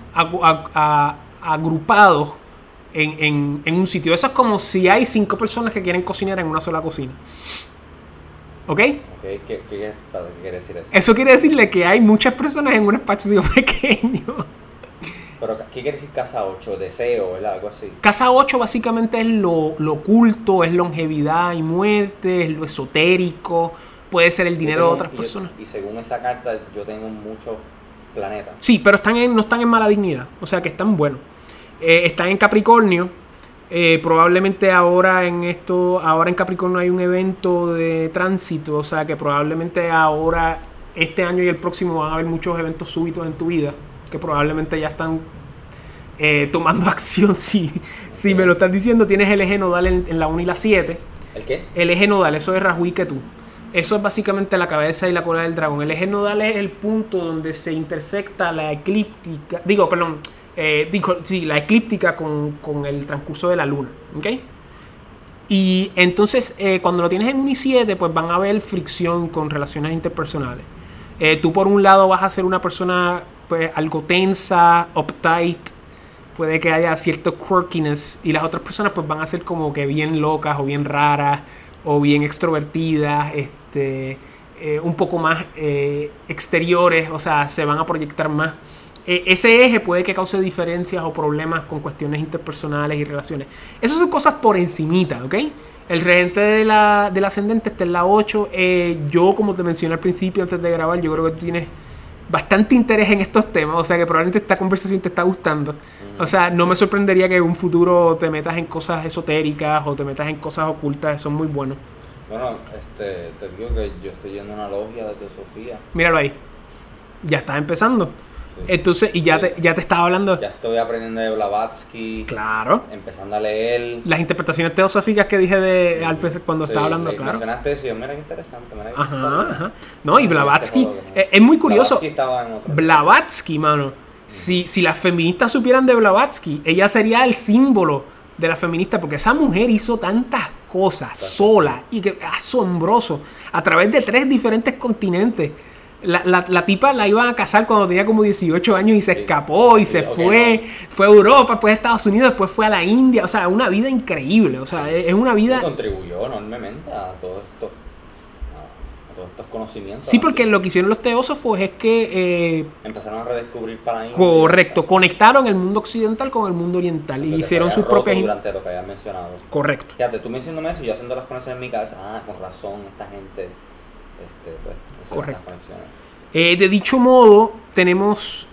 agrupados en, en- en un sitio. Eso es como si hay cinco personas que quieren cocinar en una sola cocina. ¿Ok? Ok, ¿qué, qué, qué, qué quiere decir eso? Eso quiere decirle que hay muchas personas en un espacio (laughs) pequeño. Pero, ¿qué quiere decir casa 8? Deseo, ¿verdad? Algo así. Casa 8 básicamente es lo, lo oculto, es longevidad y muerte, es lo esotérico, puede ser el Yo dinero de otras y- personas. Y según esa carta, yo tengo muchos planetas. Sí, pero están en, no están en mala dignidad, o sea que están buenos. Eh, están en Capricornio, eh, probablemente ahora en esto, ahora en Capricornio hay un evento de tránsito, o sea que probablemente ahora, este año y el próximo van a haber muchos eventos súbitos en tu vida, que probablemente ya están eh, tomando (laughs) acción, si, si me lo estás diciendo, tienes el eje nodal en, en la 1 y la 7. ¿El qué? El eje nodal, eso es Rahui tú. Eso es básicamente la cabeza y la cola del dragón. El eje nodal es el punto donde se intersecta la eclíptica, digo, perdón, eh, digo, sí, la eclíptica con, con el transcurso de la luna. ¿Ok? Y entonces, eh, cuando lo tienes en 1 y 7, pues van a haber fricción con relaciones interpersonales. Eh, tú por un lado vas a ser una persona pues algo tensa, uptight, puede que haya cierto quirkiness y las otras personas pues van a ser como que bien locas o bien raras o bien extrovertidas, este, eh, un poco más exteriores, o sea, se van a proyectar más. E, ese eje puede que cause diferencias o problemas con cuestiones interpersonales y relaciones. Esas son cosas por encimita, ¿ok? El regente de la, del ascendente está en la 8. Eh, yo, como te mencioné al principio, antes de grabar, yo creo que tú tienes bastante interés en estos temas, o sea que probablemente esta conversación te está gustando. O sea, no me sorprendería que en un futuro te metas en cosas esotéricas o te metas en cosas ocultas, son muy buenos. Bueno, este, te digo que yo estoy yendo a una logia de teosofía. Míralo ahí. Ya estás empezando. Sí. Entonces, y ya Sí. te, ya te estaba hablando. Ya estoy aprendiendo de Blavatsky, Claro. empezando a leer. Las interpretaciones teosóficas que dije de Alfred cuando estaba hablando, claro. Mencionaste eso mira qué interesante, mira qué Ajá, ajá. No, y Este Blavatsky, es, es muy curioso. Blavatsky estaba en otro. Blavatsky, mano. Si, si las feministas supieran de Blavatsky, ella sería el símbolo de la feminista, porque esa mujer hizo tantas cosas sola y que asombroso a través de tres diferentes continentes. La, la- la tipa la iban a casar cuando tenía como 18 años y se Sí. escapó y Sí, se fue. Fue a Europa, después a Estados Unidos, después fue a la India. O sea, una vida increíble. O sea, es una vida. contribuyó enormemente a todo esto, a, todos estos conocimientos. Sí, porque lo que hicieron los teósofos es que eh, Empezaron a redescubrir para India. Correcto, conectaron el mundo occidental con el mundo oriental y hicieron sus propias... Durante lo que habías mencionado. Correcto. Fíjate, tú me diciéndome eso y yo haciendo las conexiones en mi cabeza. Ah, con razón, esta gente. Este, pues, Correcto. Eh, de dicho modo, tenemos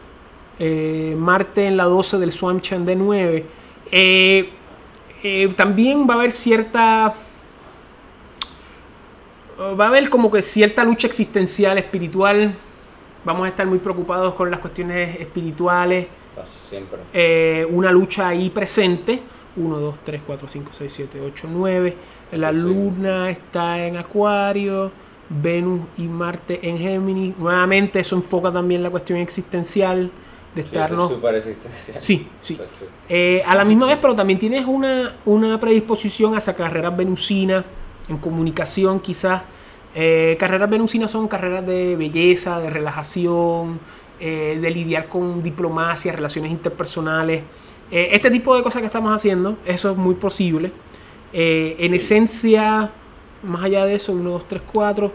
eh, Marte en la 12 del Swam Chan de 9. Eh, eh, también va a haber cierta... Va a haber como que cierta lucha existencial, espiritual. Vamos a estar muy preocupados con las cuestiones espirituales. Pues, siempre. eh, una lucha ahí presente. 1, 2, 3, 4, 5, 6, 7, 8, 9. La luna está en Acuario. Venus y Marte en Géminis. Nuevamente eso enfoca también la cuestión existencial de estarnos... existencial. Sí, sí. Eh, a la misma vez, pero también tienes una, una predisposición hacia carreras venusinas, en comunicación quizás. Eh, carreras venusinas son carreras de belleza, de relajación, eh, de lidiar con diplomacia, relaciones interpersonales. Este tipo de cosas que estamos haciendo, eso es muy posible. En Sí. esencia, más allá de eso, 1, 2, 3, 4.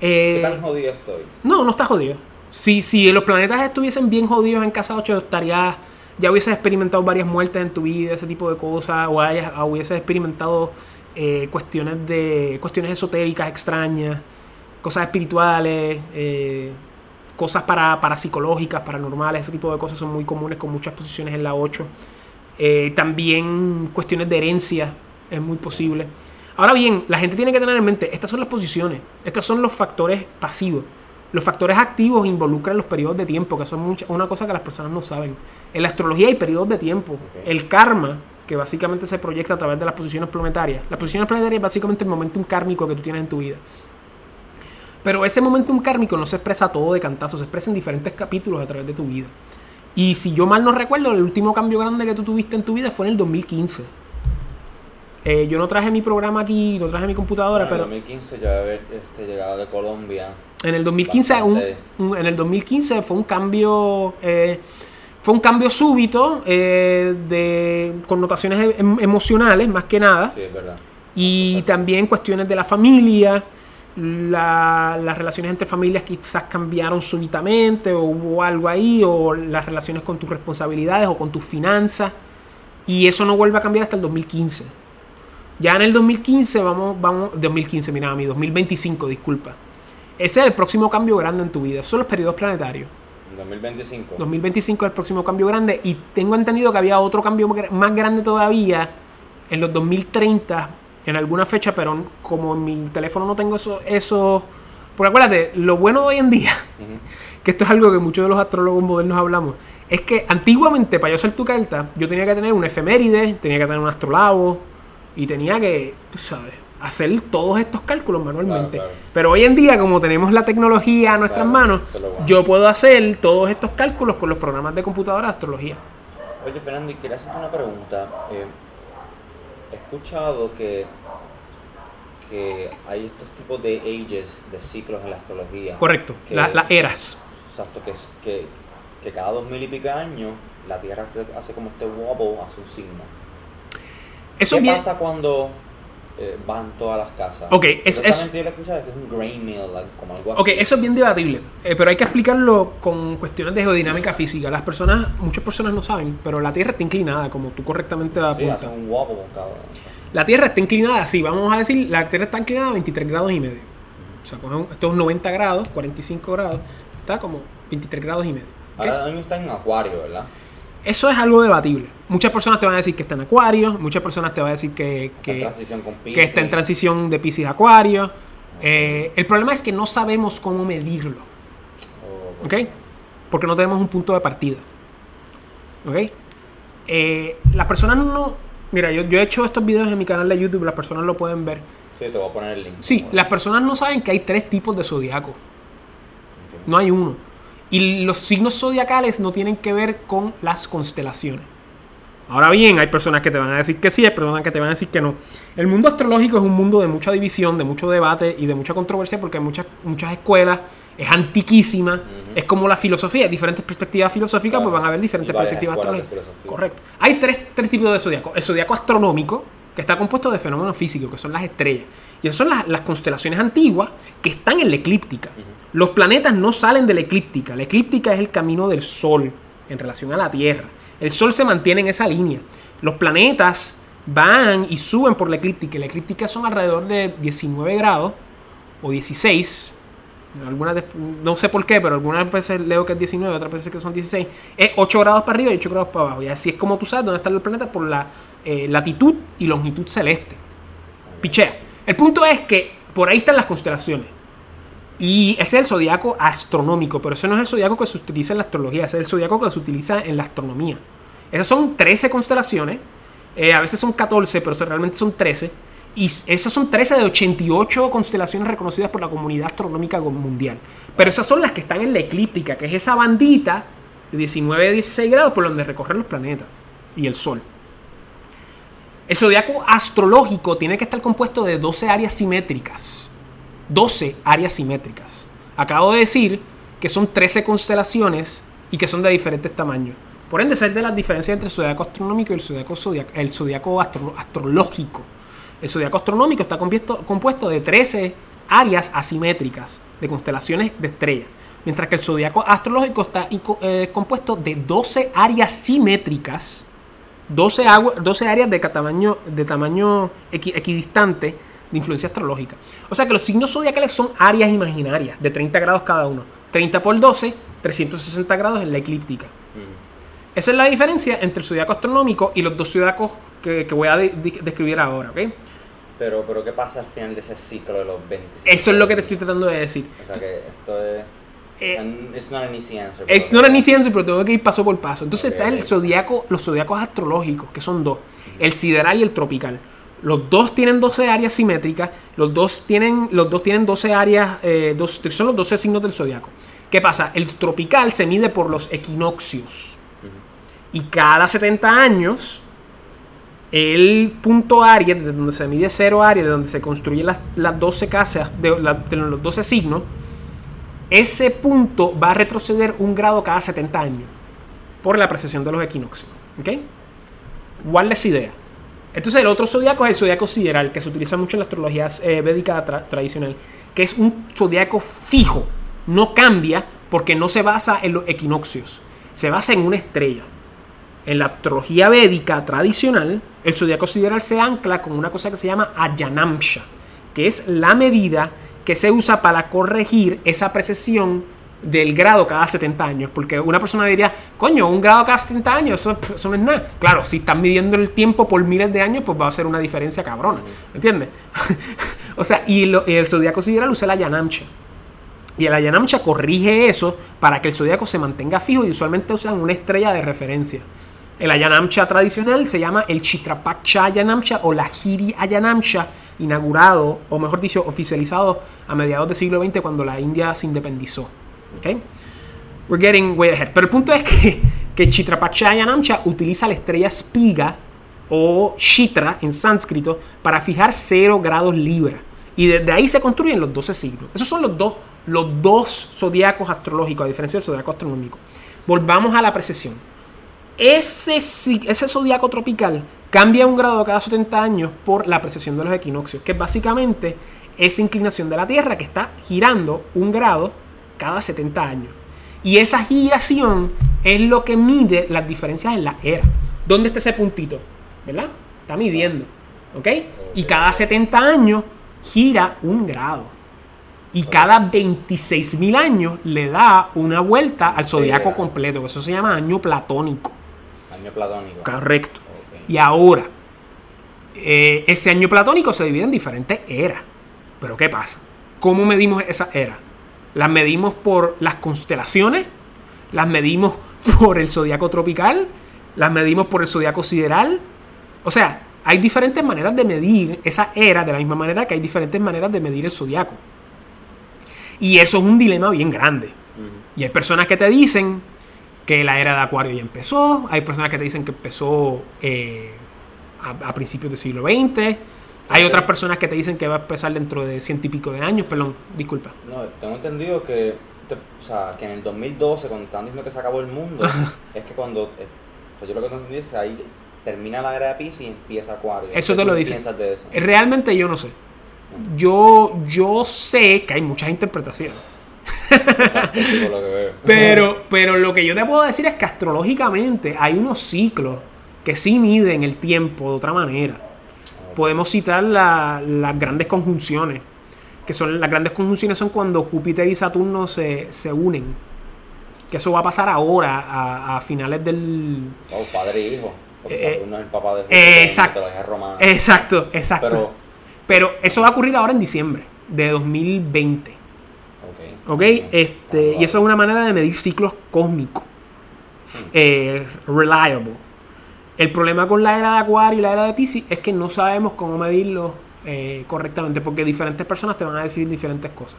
¿Qué tan jodido estoy? No, no está jodido. Si, si los planetas estuviesen bien jodidos en casa 8, estarías, ya hubieses experimentado varias muertes en tu vida, ese tipo de cosas, o, hayas, hubieses experimentado eh, cuestiones de cuestiones esotéricas extrañas, cosas espirituales, eh, cosas para, parapsicológicas, paranormales, ese tipo de cosas son muy comunes con muchas posiciones en la 8. Eh, también cuestiones de herencia es muy posible. Ahora bien, la gente tiene que tener en mente, estas son las posiciones, estos son los factores pasivos. Los factores activos involucran los periodos de tiempo, que son mucha- una cosa que las personas no saben. En la astrología hay periodos de tiempo. El karma, que básicamente se proyecta a través de las posiciones planetarias. Las posiciones planetarias es básicamente el momentum kármico que tú tienes en tu vida. Pero ese momentum kármico no se expresa todo de cantazo, se expresa en diferentes capítulos a través de tu vida. Y si yo mal no recuerdo, el último cambio grande que tú tuviste en tu vida fue en el 2015. Eh, yo no traje mi programa aquí, no traje mi computadora, Bueno, pero En 2015 yo había este, llegado de Colombia. en el 2015, un- Bastante. un- en el 2015 fue un cambio, eh, fue un cambio súbito eh, de connotaciones em- emocionales, más que nada. Sí, es verdad. Y también cuestiones de la familia, la- las relaciones entre familias quizás cambiaron súbitamente o hubo algo ahí, o las relaciones con tus responsabilidades o con tus finanzas. Y eso no vuelve a cambiar hasta el 2015. Ya en el 2015 vamos, vamos, 2015, mira, mi 2025, disculpa. Ese es el próximo cambio grande en tu vida. Esos son los periodos planetarios. En 2025. 2025 es el próximo cambio grande y tengo entendido que había otro cambio más grande todavía en los 2030 en alguna fecha, pero como en mi teléfono no tengo eso, eso porque acuérdate, lo bueno de hoy en día, Ujú. (laughs) que esto es algo que muchos de los astrólogos modernos hablamos, es que antiguamente para yo hacer tu carta, yo tenía que tener un efeméride, tenía que tener un astrolabo y tenía que, tú sabes, hacer todos estos cálculos manualmente. Claro, claro. Pero hoy en día, como tenemos la tecnología a nuestras Claro, manos, bueno. yo puedo hacer todos estos cálculos con los programas de computadora de astrología. Oye, Fernando, y quería hacerte una pregunta. Eh, he escuchado que, que hay estos tipos de ages, de ciclos en la astrología. Correcto, la- las eras. Exacto, que, que, que cada dos mil y pico años la Tierra hace como este wobble, hace un signo. Eso ¿Qué bien. pasa cuando eh, van todas las casas? Ok, es- Supuestamente yo escuchado que es un grain mill, como algo así. Ok, eso es bien debatible, eh, pero hay que explicarlo con cuestiones de geodinámica física. Las personas, muchas personas no saben, pero la Tierra está inclinada, como tú correctamente Sí, apuntas. hace un wobble, cabrón. La Tierra está inclinada, sí, vamos a decir, la Tierra está inclinada a 23 grados y medio. O sea, esto es 90 grados, 45 grados, está como 23 grados y medio. ¿ok? Ahora mismo está en acuario, ¿verdad? Eso es algo debatible. Muchas personas te van a decir que está en acuario, muchas personas te van a decir que, Está en que, está en transición de Pisces a acuario. Eh, el problema es que no sabemos cómo medirlo. Oh, ¿Ok? Porque no tenemos un punto de partida. ¿Ok? Eh, las personas no... Mira, yo, yo he hecho estos videos en mi canal de YouTube, las personas lo pueden ver. Sí, te voy a poner el link. Sí, las personas no saben que hay tres tipos de zodiaco. No hay uno. Y los signos zodiacales no tienen que ver con las constelaciones. Ahora bien, hay personas que te van a decir que sí, hay personas que te van a decir que no. El mundo astrológico es un mundo de mucha división, de mucho debate y de mucha controversia porque hay muchas, muchas escuelas, es antiquísima, es como la filosofía, diferentes perspectivas filosóficas, Claro. pues van a haber diferentes perspectivas astrológicas. Correcto. Hay tres, tres tipos de zodiaco. El zodiaco astronómico, que está compuesto de fenómenos físicos, que son las estrellas. Y esas son las, las constelaciones antiguas que están en la eclíptica. Los planetas no salen de la eclíptica. La eclíptica es el camino del Sol en relación a la Tierra. El Sol se mantiene en esa línea. Los planetas van y suben por la eclíptica. La eclíptica son alrededor de 19 grados o 16. Algunas de- no sé por qué, pero algunas veces leo que es 19, otras veces que son 16. Es 8 grados para arriba y 8 grados para abajo. Y así es como tú sabes dónde está el planeta por la eh, latitud y longitud celeste. Pichea. El punto es que por ahí están las constelaciones. Y ese es el zodiaco astronómico, pero ese no es el zodiaco que se utiliza en la astrología, ese es el zodiaco que se utiliza en la astronomía. Esas son 13 constelaciones, eh, a veces son 14, pero realmente son 13. Y esas son 13 de 88 constelaciones reconocidas por la comunidad astronómica mundial. Pero esas son las que están en la eclíptica, que es esa bandita de 19 a 16 grados por donde recorren los planetas y el Sol. El zodiaco astrológico tiene que estar compuesto de 12 áreas simétricas. 12 áreas simétricas. Acabo de decir que son 13 constelaciones y que son de diferentes tamaños. Por ende, es de las diferencias entre el zodiaco astronómico y el zodiaco, astrológico. El zodiaco astronómico está compuesto, de 13 áreas asimétricas de constelaciones de estrellas. Mientras que el zodiaco astrológico está eh, compuesto de 12 áreas simétricas 12, agua- 12 áreas de tamaño, equidistante de influencia astrológica. O sea que los signos zodiacales son áreas imaginarias de 30 grados cada uno. 30 por 12, 360 grados en la eclíptica. Esa es la diferencia entre el zodiaco astronómico y los dos zodiacos que, que voy a de- de- describir ahora. ¿ok? Pero, pero ¿qué pasa al final de ese ciclo de los 25? Eso es lo que te estoy tratando de decir. O sea que esto es... Eh, it's not an easy answer. Es pero- no era ni ciencia, pero tengo que ir paso por paso. Entonces Ok. está el zodiaco, los zodiacos astrológicos, que son dos: el sideral y el tropical. Los dos tienen 12 áreas simétricas, los dos tienen, los dos tienen 12 áreas, eh, dos, son los 12 signos del zodiaco. ¿Qué pasa? El tropical se mide por los equinoccios. Y cada 70 años, el punto área, de donde se mide cero área, de donde se construyen las, las 12 casas, de, la- de los 12 signos, ese punto va a retroceder un grado cada 70 años por la precesión de los equinoccios. ¿Ok? Guarda esa idea. Entonces el otro zodiaco es el zodiaco sideral, que se utiliza mucho en la astrología eh, védica tra- tradicional, que es un zodiaco fijo, no cambia porque no se basa en los equinoccios, se basa en una estrella. En la astrología védica tradicional, el zodiaco sideral se ancla con una cosa que se llama Ayanamsha, que es la medida que se usa para corregir esa precesión del grado cada 70 años. Porque una persona diría, coño, un grado cada 70 años, eso, eso no es nada. Claro, si están midiendo el tiempo por miles de años, pues va a ser una diferencia cabrona. ¿Me entiendes? (laughs) o sea, y lo- el zodiaco sideral usa la Yanamsha. Y el Ayanamsha corrige eso para que el zodiaco se mantenga fijo y usualmente usan una estrella de referencia. El Ayanamsha tradicional se llama el Chitrapaksha Ayanamsha o la Giri Ayanamsha, inaugurado, o mejor dicho, oficializado a mediados del siglo XX cuando la India se independizó. ¿Ok? We're getting way ahead. Pero el punto es que, (laughs) que Chitrapaksha Ayanamsha utiliza la estrella Spiga o Shitra en sánscrito para fijar 0 grados libra. Y desde ahí se construyen los 12 siglos. Esos son los dos, los dos zodiacos astrológicos, a diferencia del zodiaco astronómico. Volvamos a la precesión. Ese, ese zodiaco tropical cambia un grado cada 70 años por la precesión de los equinoccios, que es básicamente esa inclinación de la Tierra que está girando un grado cada 70 años. Y esa giración es lo que mide las diferencias en la era. ¿Dónde está ese puntito? ¿Verdad? Está midiendo. ¿Ok? Y cada 70 años gira un grado. Y cada 26.000 años le da una vuelta al zodiaco completo. Eso se llama año platónico. Año platónico. Correcto. Y ahora, eh, ese año platónico se divide en diferentes eras. Pero ¿qué pasa? ¿Cómo medimos esa era? ¿Las medimos por las constelaciones? ¿Las medimos por el zodiaco tropical? ¿Las medimos por el zodiaco sideral? O sea, hay diferentes maneras de medir esa era de la misma manera que hay diferentes maneras de medir el zodiaco. Y eso es un dilema bien grande. Y hay personas que te dicen que la era de Acuario ya empezó. Hay personas que te dicen que empezó eh, a, a principios del siglo XX. Hay Ok. otras personas que te dicen que va a empezar dentro de ciento y pico de años. Perdón, disculpa. No, tengo entendido que, te- o sea, que en el 2012, cuando estaban diciendo que se acabó el mundo, (laughs) es que cuando, eh, pues yo lo que tengo entendido es que ahí termina la era de Pisces y empieza Acuario. Eso ¿Qué te lo dicen. de eso? Realmente yo no sé. Yo, yo sé que hay muchas interpretaciones. Exacto, eso es lo que veo. (laughs) Pero, pero lo que yo te puedo decir es que astrológicamente hay unos ciclos que sí miden el tiempo de otra manera. Podemos citar la- las grandes conjunciones. Que son las grandes conjunciones son cuando Júpiter y Saturno se, se unen. Que eso va a pasar ahora, a, a finales del. Oh, padre e hijo. Porque Eh, Saturno es el papá de eh, de exacto. romana. Exacto, exacto. Pero, Pero, eso va a ocurrir ahora en diciembre de 2020. ok. ¿Ok? ok. Este, y eso es una manera de medir ciclos cósmicos. Eh, reliable. El problema con la era de Acuario y la era de Pisces es que no sabemos cómo medirlo eh, correctamente porque diferentes personas te van a decir diferentes cosas.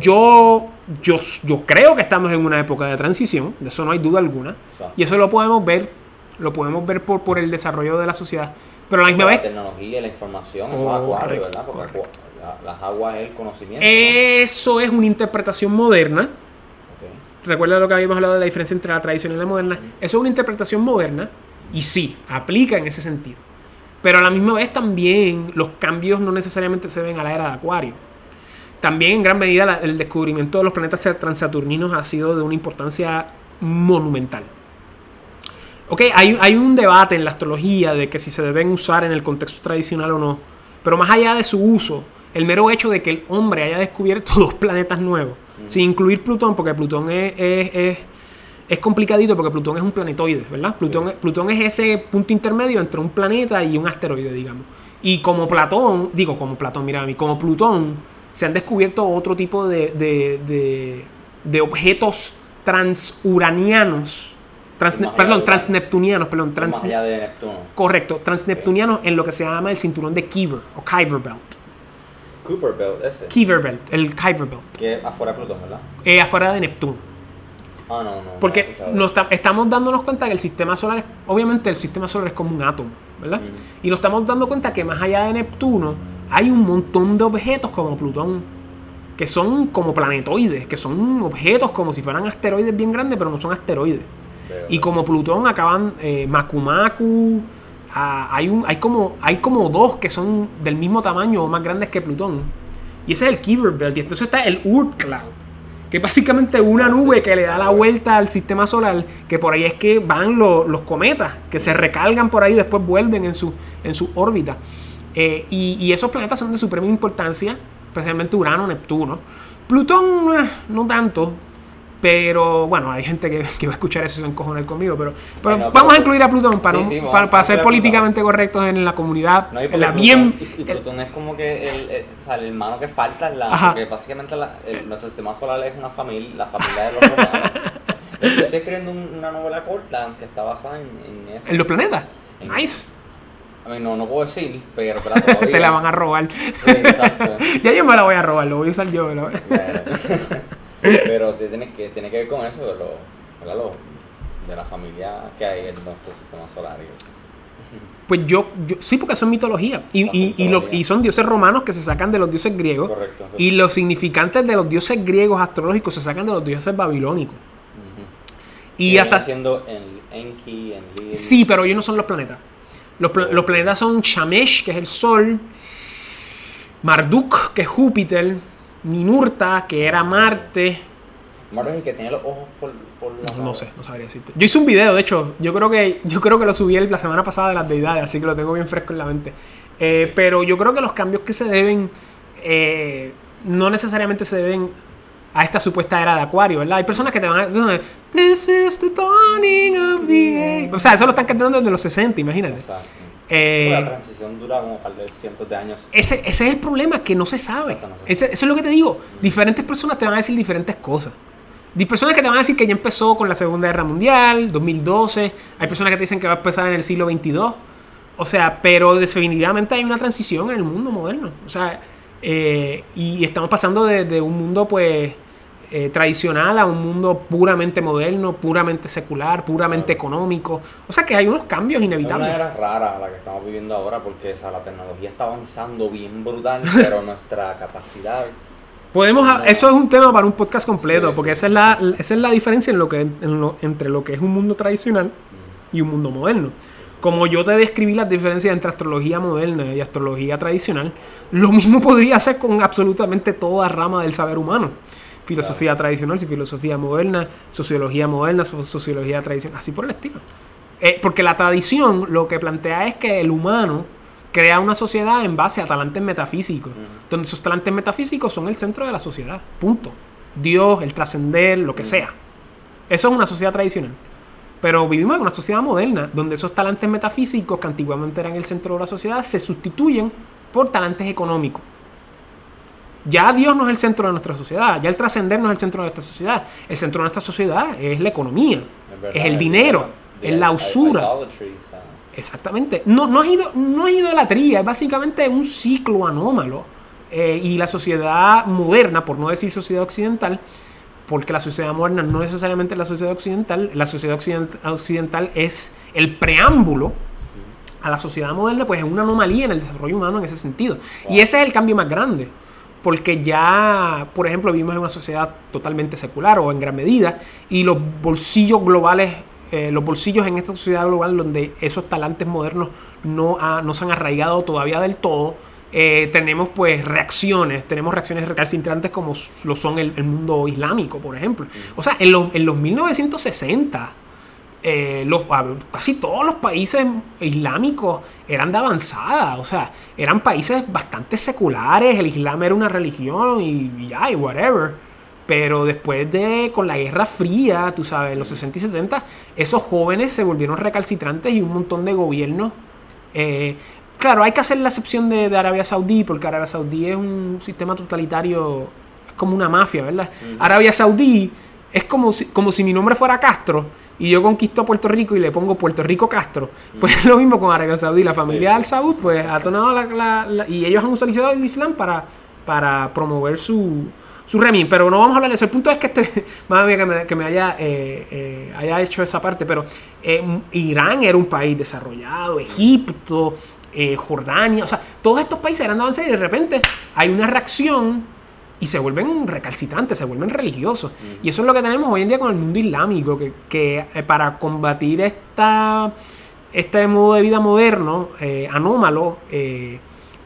Yo, yo, yo creo que estamos en una época de transición, de eso no hay duda alguna. Y eso lo podemos ver, lo podemos ver por, por el desarrollo de la sociedad. Pero a la misma la vez, tecnología y la información, eso es acuario, Correcto, ¿verdad? Porque correcto. la- las aguas es el conocimiento. eso es una interpretación moderna. Recuerda lo que habíamos hablado de la diferencia entre la tradición y la moderna. Eso es una interpretación moderna y sí, aplica en ese sentido. Pero a la misma vez también los cambios no necesariamente se ven a la era de Acuario. También en gran medida la- el descubrimiento de los planetas transaturninos ha sido de una importancia monumental. Ok, hay, hay un debate en la astrología de que si se deben usar en el contexto tradicional o no. Pero más allá de su uso, el mero hecho de que el hombre haya descubierto (laughs) dos planetas nuevos, sin incluir Plutón, porque Plutón es, es, es- es complicadito, porque Plutón es un planetoide, ¿verdad? Plutón, Sí. Plutón es ese punto intermedio entre un planeta y un asteroide, digamos. Y como Platón, digo como Platón, mira a mí, como Plutón, se han descubierto otro tipo de, de, de- de objetos transuranianos, trans- perdón, transneptunianos, perdón, trans, allá de Neptuno. correcto, transneptunianos en lo que se llama el cinturón de Kuiper o Kuiper Belt. Cooper Belt, ese. Kuiper Belt, el Kuiper Belt, Que afuera de Plutón, ¿verdad? eh, afuera de Neptuno. Ah, no, no. Porque nos estamos dándonos cuenta que el sistema solar, es, obviamente el sistema solar es como un átomo, ¿verdad? Y nos estamos dando cuenta que más allá de Neptuno hay un montón de objetos como Plutón, que son como planetoides, que son objetos como si fueran asteroides bien grandes, pero no son asteroides. Y como Plutón acaban eh, Macumacu, ah, hay, un, hay, como, hay como dos que son del mismo tamaño o más grandes que Plutón. Y ese es el Kuiper Belt. Y entonces está el Oort Cloud, que es básicamente una nube que le da la vuelta al sistema solar, que por ahí es que van lo- los cometas, que se recargan por ahí y después vuelven en su, en su órbita. Eh, y, y esos planetas son de suprema importancia, especialmente Urano, Neptuno. Plutón, eh, no tanto. Pero bueno, hay gente que, que va a escuchar eso y se encojonar conmigo. Pero, pero Bueno, vamos pero- a incluir a Plutón para, Sí, no- sí, vamos- para, para ser políticamente correctos en la comunidad. No, y en la Plutón, bien. y, y el- Plutón es como que el, el- o sea, el hermano que falta la. Ajá. Porque básicamente la- nuestro sistema solar es una familia, la familia de los romanos. (laughs) Yo estoy escribiendo un- una novela corta que está basada en, en eso. en los planetas. En- Nice. A mí no, no puedo decir, pero. Te la (laughs) van a robar. Sí, exacto. (laughs) ya yo me la voy a robar, lo voy a usar yo. ¿verdad? Pero te- tiene que, tiene que ver con eso de, lo, de la familia que hay en nuestro sistema solar. Pues yo, yo sí, porque son mitología. Y, y, y, lo- y son dioses romanos que se sacan de los dioses griegos. Correcto. Y los significantes de los dioses griegos astrológicos se sacan de los dioses babilónicos. Y hasta... siendo en Enki, en Lil. Sí, pero ellos no son los planetas. Los, los planetas son Shamesh, que es el Sol, Marduk, que es Júpiter, Ninurta, que era Marte. Maro es el que tiene los ojos por, por la No sé, no sabría decirte. Yo hice un video, de hecho, yo creo que yo creo que lo subí la semana pasada de las deidades, así que lo tengo bien fresco en la mente. Eh, pero yo creo que los cambios que se deben eh, no necesariamente se deben a esta supuesta era de Acuario, ¿verdad? Hay personas que te van a decir, This is the dawning of the age. O sea, eso lo están cantando desde los 60, imagínate. Exacto. Eh, la transición dura como tal vez cientos de años. ese, ese es el problema, que no se sabe. Hasta no se Ese- eso es lo que te digo. Diferentes personas te van a decir diferentes cosas. Hay personas que te van a decir que ya empezó con la Segunda Guerra Mundial, 2012. Hay personas que te dicen que va a empezar en el siglo 22. O sea, pero definitivamente hay una transición en el mundo moderno. O sea, eh, y estamos pasando de, de un mundo, pues, eh, tradicional a un mundo puramente moderno, puramente secular, puramente económico. O sea, que hay unos cambios Es inevitables. una era rara la que estamos viviendo ahora porque o sea, la tecnología está avanzando bien brutal, (laughs) pero nuestra capacidad Podemos, No. eso es un tema para un podcast completo, Sí, porque sí. esa es la, esa es la diferencia en lo que, en lo- entre lo que es un mundo tradicional y un mundo moderno. Como yo te describí las diferencias entre astrología moderna y astrología tradicional, lo mismo podría hacer con absolutamente toda rama del saber humano. Filosofía tradicional, filosofía moderna, sociología moderna, so- sociología tradicional, así por el estilo. Eh, porque la tradición lo que plantea es que el humano crea una sociedad en base a talantes metafísicos, donde esos talantes metafísicos son el centro de la sociedad. Punto. Dios, el trascender, lo que sea. Eso es una sociedad tradicional. Pero vivimos en una sociedad moderna, donde esos talantes metafísicos, que antiguamente eran el centro de la sociedad, se sustituyen por talantes económicos. Ya Dios no es el centro de nuestra sociedad, ya el trascender no es el centro de nuestra sociedad. El centro de nuestra sociedad es la economía, es el dinero, es la usura. Exactamente. No, no, es ido- no es idolatría, es básicamente un ciclo anómalo. Eh, y la sociedad moderna, por no decir sociedad occidental, porque la sociedad moderna no necesariamente es la sociedad occidental, la sociedad occident- occidental es el preámbulo a la sociedad moderna, pues es una anomalía en el desarrollo humano en ese sentido. Y ese es el cambio más grande. Porque ya, por ejemplo, vivimos en una sociedad totalmente secular o en gran medida, y los bolsillos globales, eh, los bolsillos en esta sociedad global donde esos talantes modernos no, no se han arraigado todavía del todo, eh, tenemos pues reacciones, tenemos reacciones recalcitrantes como lo son el, mundo islámico, por ejemplo. O sea, en, los- en los 1960, eh, los, casi todos los países islámicos eran de avanzada, o sea, eran países bastante seculares, el Islam era una religión y, y ya, y whatever. Pero después de, con la Guerra Fría, tú sabes, en los 60 y 70, esos jóvenes se volvieron recalcitrantes y un montón de gobiernos. eh, claro, hay que hacer la excepción de, de Arabia Saudí, porque Arabia Saudí es un sistema totalitario, es como una mafia, ¿verdad? Arabia Saudí es como si, como si mi nombre fuera Castro y yo conquisto Puerto Rico y le pongo Puerto Rico Castro. Pues es (laughs) lo mismo con Arabia Saudí. La familia Sí. Al Saud, pues ha tomado la, la- la- y ellos han utilizado el Islam para, para promover su, su régimen. Pero no vamos a hablar de eso. El punto es que este, (laughs) madre mía, que me, que me haya, eh, eh, haya hecho esa parte. Pero eh, Irán era un país desarrollado, Egipto, eh, Jordania, o sea, todos estos países eran de avance y de repente hay una reacción y se vuelven recalcitrantes, se vuelven religiosos. Y eso es lo que tenemos hoy en día con el mundo islámico, que, que, eh, para combatir esta, este modo de vida moderno, eh, anómalo, eh,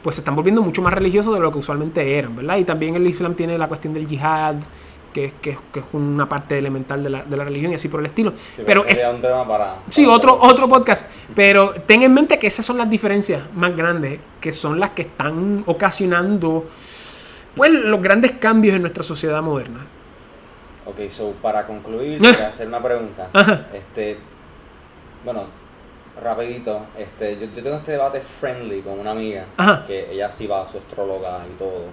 pues se están volviendo mucho más religiosos de lo que usualmente eran, ¿verdad? Y también el Islam tiene la cuestión del yihad, que, es- que, que es una parte elemental de la, de la religión y así por el estilo. sí, Pero es, un tema para. Sí, otro, otro podcast. Pero ten en mente que esas son las diferencias más grandes, que son las que están ocasionando pues los grandes cambios en nuestra sociedad moderna. Ok, so para concluir, (laughs) voy a hacer una pregunta. Ajá. Este, bueno, rapidito, este, yo, yo tengo este debate friendly con una amiga, Ajá. que ella sí va a su astróloga y todo.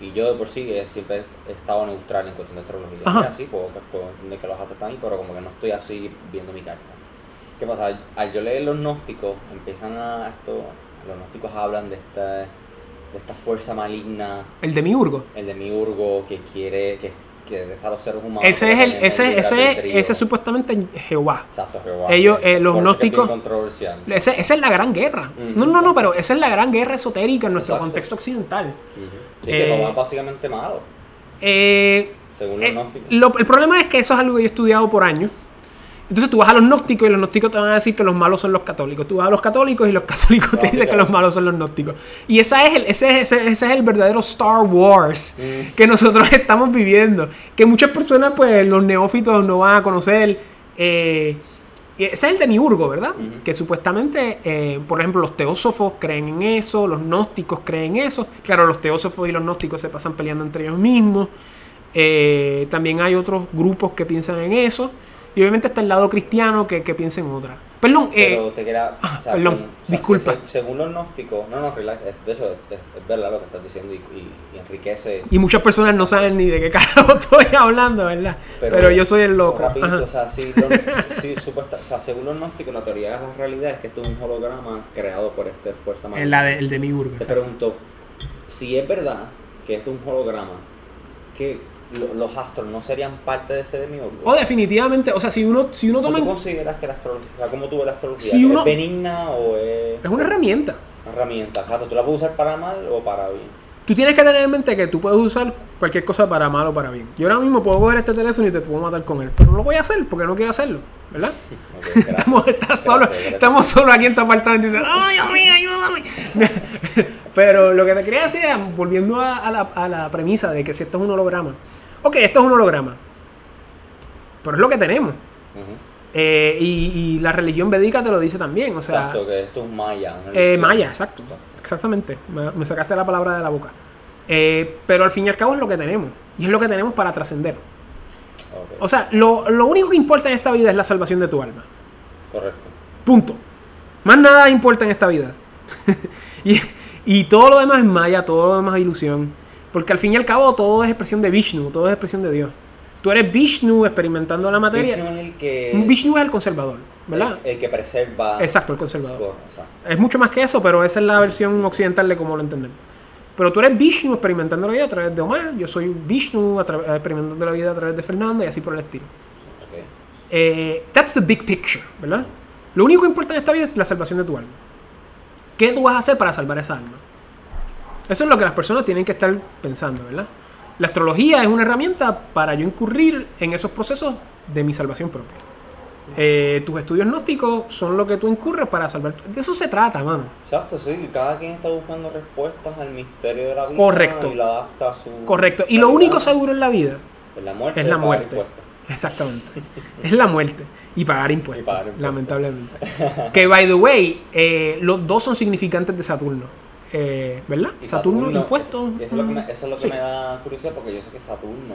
Y yo de por sí eh, siempre he estado neutral en cuestión de astrología. Ajá. Y así puedo, puedo entender que los astros están pero como que no estoy así viendo mi carta. ¿Qué pasa? Al, al yo leer los gnósticos, empiezan a esto, los gnósticos hablan de esta, de esta fuerza maligna El demiurgo. el demiurgo que quiere, que, que está los seres humanos. Ese es el, ese, ese, ese es supuestamente Jehová. Exacto, Jehová. ellos, eh, los gnósticos- esa es la gran guerra. No, no, no, pero esa es la gran guerra esotérica en nuestro Exacto. contexto occidental. Ujú. Y que Eh, Jehová es básicamente malo, Eh, según los gnósticos. lo- el problema es que eso es algo que yo he estudiado por años. Entonces tú vas a los gnósticos y los gnósticos te van a decir que los malos son los católicos. Tú vas a los católicos y los (laughs) católicos te dicen que los malos son los gnósticos. Y esa es el, ese, ese- ese es el verdadero Star Wars Mm. que nosotros (laughs) estamos viviendo. Que muchas personas, pues los neófitos no van a conocer. eh, ese es el demiurgo, ¿verdad? Que supuestamente, eh, por ejemplo, los teósofos creen en eso, los gnósticos creen en eso. Claro, los teósofos y los gnósticos se pasan peleando entre ellos mismos. Eh, también hay otros grupos que piensan en eso. Y obviamente está el lado cristiano que, que piensa en otra. Perdón, eh, Pero te queda. ah, perdón, disculpa. se- según los gnósticos, no, no, relax, es- de eso es, verdad lo que estás diciendo y, y- y enriquece. y muchas personas no saben ni de qué carajo (laughs) estoy hablando, ¿verdad? Pero, yo soy el loco. Rapidito, o sea, sí, los- (laughs) sí, supuesta- o sea, según los gnósticos, la teoría de la realidad es que esto es un holograma creado por esta fuerza En maligna. la de, el demiurgo. Te exacto. pregunto, si es verdad que esto es un holograma, que lo- los astros no serían parte de ese demiurgo. O definitivamente, o sea, si uno, si uno ¿Cómo toma en- consideras que la astrología, cómo tú ves la astrología? Si uno- ¿Es benigna o es, Es una herramienta. una herramienta? Exacto, ¿tú la puedes usar para mal o para bien? Tú tienes que tener en mente que tú puedes usar cualquier cosa para mal o para bien. Yo ahora mismo puedo coger este teléfono y te puedo matar con él. Pero no lo voy a hacer porque no quiero hacerlo, ¿verdad? (laughs) (laughs) Gracias. Estamos, Gracias, solo, gracias. estamos solo aquí en tu apartamento y dices, ¡ay, Dios mío, ayúdame! (laughs) Pero lo que te quería decir era, volviendo a, a la, a la premisa de que si esto es un holograma. Ok, esto es un holograma. Pero es lo que tenemos. Eh, y, y la religión védica te lo dice también. O sea, Exacto, que esto es maya. eh, maya, exacto. Exactamente. Me, me sacaste la palabra de la boca. Eh, pero al fin y al cabo es lo que tenemos. Y es lo que tenemos para trascender. O sea, lo, lo único que importa en esta vida es la salvación de tu alma. correcto. Punto. Más nada importa en esta vida. (laughs) y, y todo lo demás es maya, todo lo demás es ilusión. Porque al fin y al cabo todo es expresión de Vishnu, todo es expresión de Dios. Tú eres Vishnu experimentando la materia. Vishnu es el que. Vishnu es el conservador, ¿verdad? El, el que preserva. Exacto, el conservador. O sea, Es mucho más que eso, pero esa es la versión occidental de cómo lo entendemos. Pero tú eres Vishnu experimentando la vida a través de Omar, yo soy Vishnu experimentando la vida a través de Fernanda y así por el estilo. ok. Eh, that's the big picture, ¿verdad? Lo único que importa en esta vida es la salvación de tu alma. ¿Qué tú vas a hacer para salvar esa alma? Eso es lo que las personas tienen que estar pensando, ¿verdad? La astrología es una herramienta para yo incurrir en esos procesos de mi salvación propia. Eh, tus estudios gnósticos son lo que tú incurres para salvar. De eso se trata, mano. Exacto, sí, cada quien está buscando respuestas al misterio de la vida Correcto. y lo adapta a su. Correcto. Y lo único seguro en la vida es la muerte. es la muerte. Exactamente. Es la muerte. Y pagar impuestos. Y pagar impuestos. Lamentablemente. (laughs) que, by the way, eh, los dos son significantes de Saturno. Eh, ¿Verdad? Y Saturno, impuestos. Eso, es lo que, me, eso es lo que sí. me da curiosidad porque yo sé que Saturno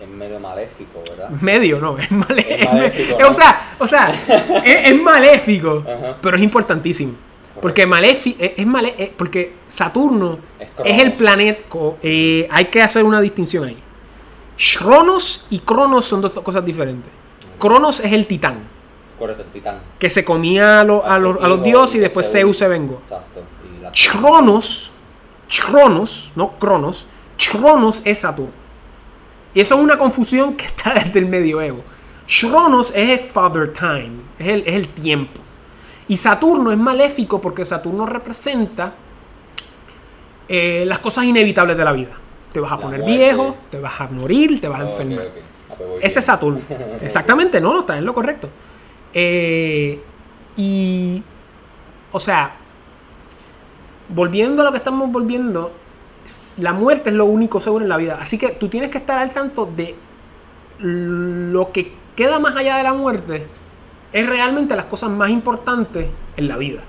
es medio maléfico, ¿verdad? Medio, no, es, maléfico. O sea, o sea (laughs) es, es maléfico, Ajá. pero es importantísimo. Porque malefi es, eh, porque Saturno Es es, el planeta. eh, hay que hacer una distinción ahí. Cronos y Cronos son dos cosas diferentes. Cronos es el titán, Correcto, el titán. que se comía a, lo- a los, a los dioses y después Zeus se vengó. Exacto. Cronos, Cronos, no Cronos, Cronos es Saturno. Y eso es una confusión que está desde el medioevo. Cronos es el Father Time, es el, es el tiempo. Y Saturno es maléfico porque Saturno representa eh, las cosas inevitables de la vida. Te vas a La poner muerte. viejo, te vas a morir, te vas a enfermar. Ah, pues Ese es Saturno. (laughs) Exactamente, no, no, está en lo correcto. Eh, y, o sea, volviendo a lo que estamos volviendo, la muerte es lo único seguro en la vida. Así que tú tienes que estar al tanto de lo que queda más allá de la muerte. Es realmente las cosas más importantes en la vida.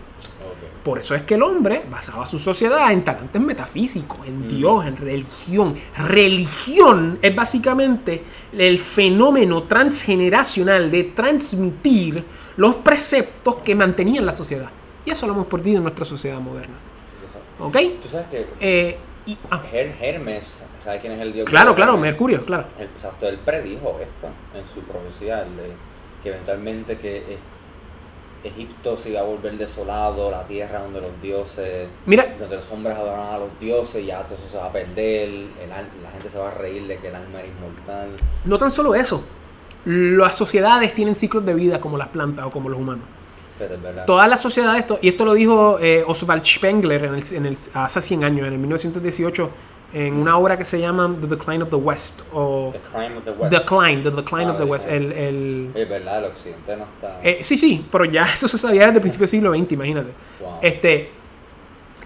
Por eso es que el hombre basaba su sociedad en talantes metafísicos, en Mm. Dios, en religión. Religión es básicamente el fenómeno transgeneracional de transmitir los preceptos que mantenían la sociedad. Y eso lo hemos perdido en nuestra sociedad moderna. ¿Ok? Tú sabes que Eh, y- ah, Her- Hermes, ¿sabes quién es el dios? claro, claro, Hermes. Mercurio, claro. Exacto, él predijo esto en su profecía, de- que eventualmente que eh, Egipto se iba a volver desolado, la tierra donde los dioses, Mira, donde los hombres adoraban a los dioses, ya todo eso se va a perder, el la gente se va a reír de que el alma era inmortal. no tan solo eso. Las sociedades tienen ciclos de vida como las plantas o como los humanos. Pero es verdad. Todas las sociedades, to- y esto lo dijo eh, Oswald Spengler en el, en el- hace 100 años, en el 1918, en una obra que se llama The Decline of the West, o The Crime of the West. Decline, The Decline Ah, of the West. Decline. El, el- Es verdad, el occidente no está. eh, sí, sí, pero ya eso se sabía desde el principio del siglo XX, imagínate. Wow. Este,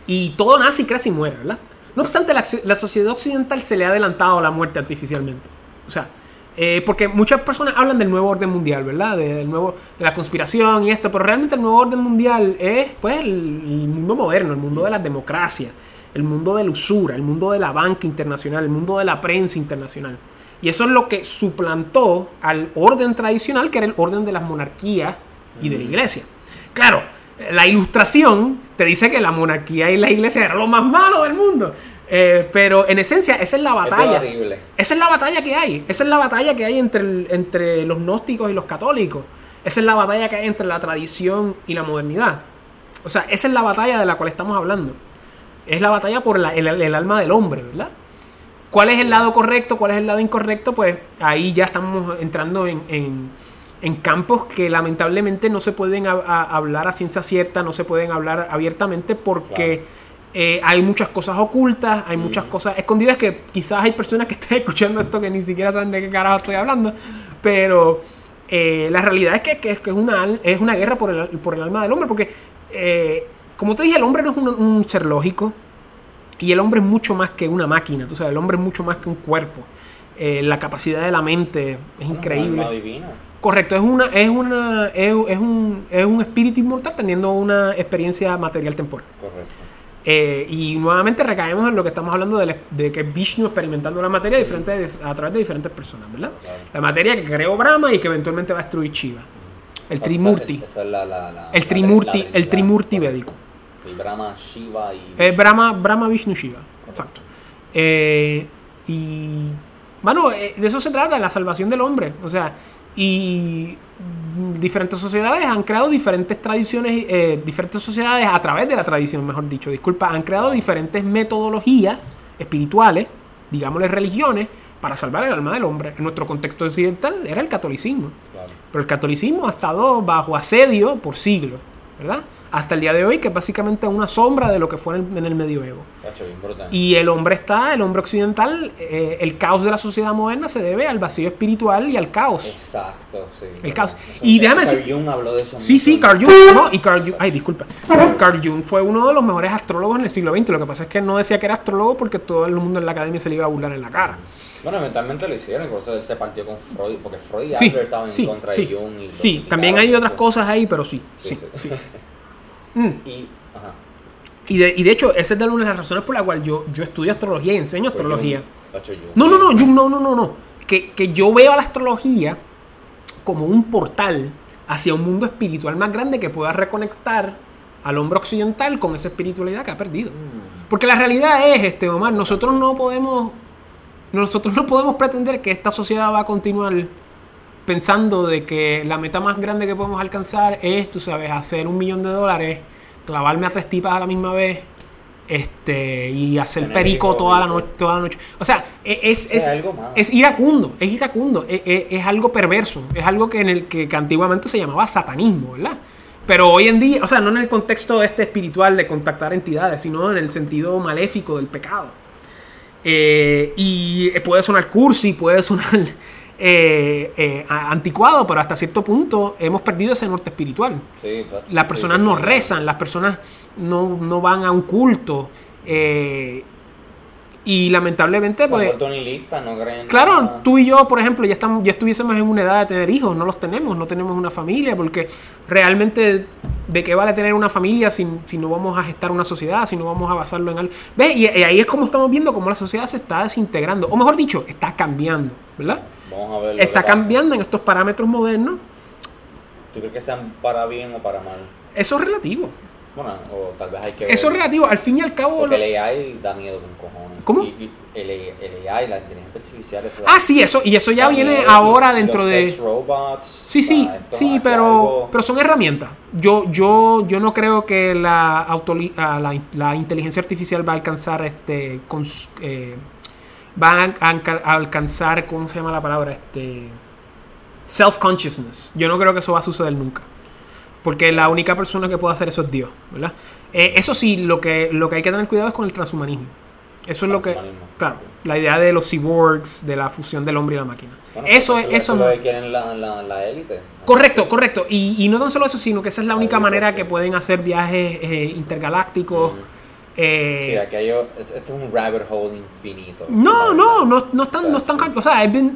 y todo nace y crece y muere, ¿verdad? No obstante, la, la sociedad occidental se le ha adelantado a la muerte artificialmente. O sea, eh, porque muchas personas hablan del nuevo orden mundial, ¿verdad? De, del nuevo, de la conspiración y esto, pero realmente el nuevo orden mundial es pues el, el mundo moderno, el mundo de la democracia, el mundo de la usura, el mundo de la banca internacional, el mundo de la prensa internacional. Y eso es lo que suplantó al orden tradicional, que era el orden de las monarquías y de la iglesia. Claro, la ilustración te dice que la monarquía y la iglesia eran lo más malo del mundo. Eh, pero en esencia, esa es la batalla. Esa es la batalla que hay. Esa es la batalla que hay entre, el- entre los gnósticos y los católicos. Esa es la batalla que hay entre la tradición y la modernidad. O sea, esa es la batalla de la cual estamos hablando. Es la batalla por la- el, el alma del hombre, ¿verdad? ¿Cuál es el lado correcto? ¿Cuál es el lado incorrecto? Pues ahí ya estamos entrando en, en- en campos que lamentablemente no se pueden a- a- hablar a ciencia cierta, no se pueden hablar abiertamente porque eh, hay muchas cosas ocultas, hay muchas Ujú. cosas escondidas que quizás hay personas que estén (laughs) escuchando esto que ni siquiera saben de qué carajo estoy hablando, pero eh, la realidad es que, que- que es, una, es una guerra por el, por el alma del hombre, porque eh, como te dije, el hombre no es un, un ser lógico, y el hombre es mucho más que una máquina, tú sabes, el hombre es mucho más que un cuerpo. La capacidad de la mente es increíble. divina. Correcto, es una, es una, es, es un, es un espíritu inmortal teniendo una experiencia material temporal. Correcto. Eh, y nuevamente recaemos en lo que estamos hablando de, la- de que Vishnu experimentando la materia diferente, a través de diferentes personas, ¿verdad? Claro. La materia que creó Brahma y que eventualmente va a destruir Shiva. El Esa- Trimurti. Esa, es la, la, la- El Trimurti, el Trimurti correcto. védico. El Brahma, Shiva y. Es Brahma, Brahma Vishnu Shiva. Exacto. Eh, y. Bueno, eh, de eso se trata, la salvación del hombre. O sea, y diferentes sociedades han creado diferentes tradiciones, eh, diferentes sociedades a través de la tradición, mejor dicho, disculpa, han creado diferentes metodologías espirituales, digámosle religiones, para salvar el alma del hombre. En nuestro contexto occidental era el catolicismo. Claro. Pero el catolicismo ha estado bajo asedio por siglos, ¿verdad? Hasta el día de hoy, que es básicamente una sombra de lo que fue en el, en el medioevo. Y el hombre está, el hombre occidental, eh, el caos de la sociedad moderna se debe al vacío espiritual y al caos. Exacto, sí. El caos. Eso- Y déjame Carl Jung habló de eso. Sí, sí, Carl Jung. No, y Carl Jung, ay, disculpa. Carl Jung fue uno de los mejores astrólogos en el siglo XX. Lo que pasa es que no decía que era astrólogo porque todo el mundo en la academia se le iba a burlar en la cara. Bueno, eventualmente lo hicieron, por eso se partió con Freud, porque Freud y Sí, Adler estaban sí, en contra sí. de Jung. Y Sí, también hay otras cosas ahí, pero Sí, sí. sí. (laughs) Mm. y, ajá. Y de, y de hecho, esa es de una de las razones por la cual yo, yo estudio astrología y enseño Pero astrología. No, no, no, Jung, no, no, no, no. Que, que yo veo a la astrología como un portal hacia un mundo espiritual más grande que pueda reconectar al hombre occidental con esa espiritualidad que ha perdido. Mm, Porque la realidad es, este, Omar, nosotros no podemos, nosotros no podemos pretender que esta sociedad va a continuar pensando de que la meta más grande que podemos alcanzar es, tú sabes, hacer un millón de dólares, clavarme a tres tipas a la misma vez, este, y hacer Tener perico toda la noche, toda la noche. O sea, e- es, Es es, es iracundo, es iracundo, es, es- es algo perverso, es algo que en el que, que antiguamente se llamaba satanismo, ¿verdad? Pero hoy en día, o sea, no en el contexto este espiritual de contactar entidades, sino en el sentido maléfico del pecado. Eh, y puede sonar cursi, puede sonar eh, eh, anticuado, pero hasta cierto punto hemos perdido ese norte espiritual. sí, Las personas no rezan, las personas no, no van a un culto. eh, y lamentablemente, pues, nihilistas, no creen Claro, nada. tú y yo, por ejemplo, ya estamos, ya estuviésemos en una edad de tener hijos, no los tenemos, no tenemos una familia, porque realmente de qué vale tener una familia si, si no vamos a gestar una sociedad, si no vamos a basarlo en algo. ¿Ves? Y, y ahí es como estamos viendo cómo la sociedad se está desintegrando, o mejor dicho, está cambiando, ¿verdad? Vamos a ver. Está cambiando en estos parámetros modernos. ¿Tú crees que sean para bien o para mal? Eso es relativo. Bueno, o tal vez hay que ver. Eso es relativo, al fin y al cabo... Porque lo- el AI da miedo con cojones. ¿Cómo? Y, y el, el AI, la inteligencia artificial. Eso Ah, sí, eso, y eso ya viene miedo. ahora Y dentro los de... sex robots. Sí, sí, esto sí, pero, algo- pero son herramientas. Yo, yo, yo no creo que la, ah, la, la inteligencia artificial va a alcanzar este cons- eh, va a, a- a alcanzar, ¿cómo se llama la palabra? Este self-consciousness. Yo no creo que eso va a suceder nunca. Porque la única persona que puede hacer eso es Dios, ¿verdad? Eh, eso sí, lo que, lo que hay que tener cuidado es con el transhumanismo. Eso es lo que. Claro, la idea de los cyborgs, de la fusión del hombre y la máquina. Bueno, eso es. Eso es lo que quieren la, la, la élite. Correcto, correcto. Y, y no tan solo eso, sino que esa es la La única manera que pueden hacer viajes eh, intergalácticos. Eh, Sí, aquello, esto esto es un rabbit hole infinito. no, no, no, no están, no están, o sea, es bien-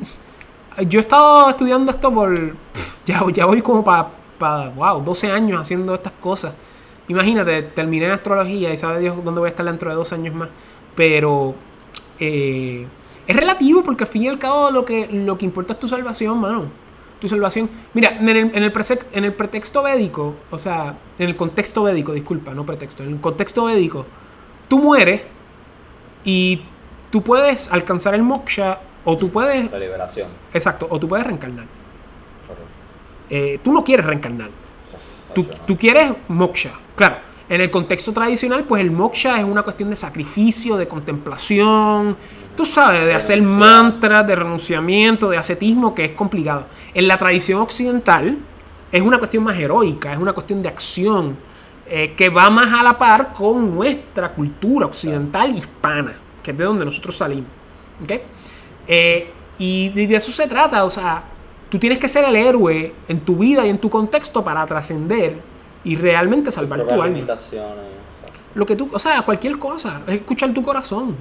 yo he estado estudiando esto por, ya, ya voy como para, wow, 12 años haciendo estas cosas. Imagínate, terminé en astrología y sabe Dios dónde voy a estar dentro de dos años más. Pero eh, es relativo porque al fin y al cabo lo que, lo que importa es tu salvación, mano. Tu salvación. Mira, en el, en el, presex- en el pretexto védico, o sea, en el contexto védico, disculpa, no pretexto, en el contexto védico, tú mueres y tú puedes alcanzar el moksha o tú puedes, La liberación. exacto, o tú puedes reencarnar. Eh, tú no quieres reencarnar. Tú, tú quieres moksha. Claro, en el contexto tradicional, pues el moksha es una cuestión de sacrificio, de contemplación, tú sabes, de hacer mantras, de renunciamiento, de ascetismo, que es complicado. En la tradición occidental es una cuestión más heroica, es una cuestión de acción, eh, que va más a la par con nuestra cultura occidental hispana, que es de donde nosotros salimos. ¿ok? Eh, y de eso se trata, o sea, tú tienes que ser el héroe en tu vida y en tu contexto para trascender y realmente salvar tu alma. limitaciones, o sea, Lo que tú, o sea, cualquier cosa, es escuchar tu corazón.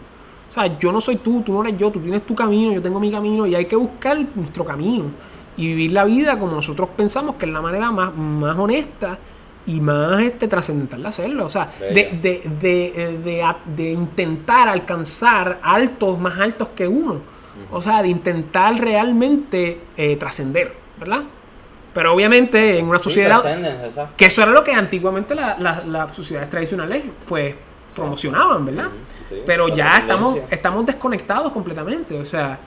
O sea, yo no soy tú, tú no eres yo, tú tienes tu camino, yo tengo mi camino y hay que buscar nuestro camino y vivir la vida como nosotros pensamos que es la manera más, más honesta y más este, trascendental de hacerlo. O sea, de, de, de, eh, de intentar alcanzar altos más altos que uno. O sea, de intentar realmente eh, trascender, ¿verdad? Pero obviamente en una sí, sociedad... exacto. Que eso era lo que antiguamente la- la- las sociedades tradicionales pues promocionaban, ¿verdad? Sí, Pero ya estamos, estamos desconectados completamente. O sea,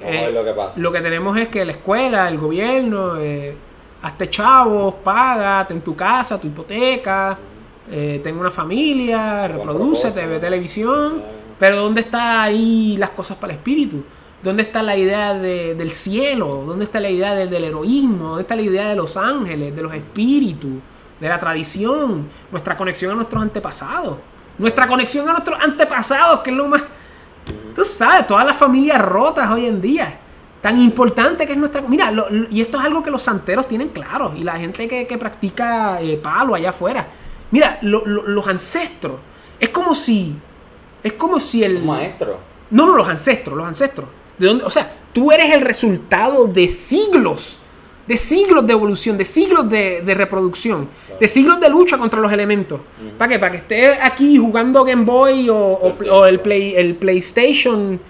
eh, lo que pasa. lo que tenemos es que la escuela, el gobierno, eh, hazte chavos, paga, ten tu casa, tu hipoteca, eh, ten una familia, propósito. ve televisión. Pero ¿dónde está ahí las cosas para el espíritu? ¿Dónde está la idea de- del cielo? ¿Dónde está la idea de- del heroísmo? ¿Dónde está la idea de los ángeles, de los espíritus, de la tradición? Nuestra conexión a nuestros antepasados. Nuestra conexión a nuestros antepasados, que es lo más... Tú sabes, todas las familias rotas hoy en día. Tan importante que es nuestra... Mira, y esto es algo que los santeros tienen claro. Y la gente que, practica eh, palo allá afuera. Mira, lo- lo- los ancestros. Es como si... Es como si el... Un maestro. No, no, los ancestros, los ancestros. ¿De dónde? O sea, tú eres el resultado de siglos, de siglos de evolución, de siglos de, de reproducción, de siglos de lucha contra los elementos. Ujú. ¿Para qué? Para que estés aquí jugando Game Boy o, el o el, tiempo. play, el PlayStation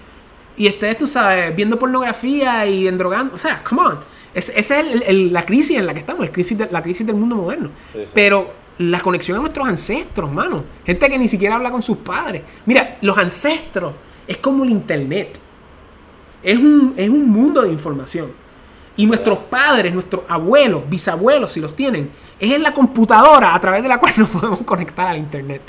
y estés, tú sabes, viendo pornografía y endrogando. O sea, come on. Es- Esa es el- el- la crisis en la que estamos, el crisis de- la crisis del mundo moderno. Sí, sí. Pero la conexión a nuestros ancestros, mano. Gente que ni siquiera habla con sus padres. Mira, los ancestros es como el internet. Es un, es un mundo de información. Y nuestros padres, nuestros abuelos, bisabuelos, si los tienen, es en la computadora a través de la (laughs) cual nos podemos conectar al internet.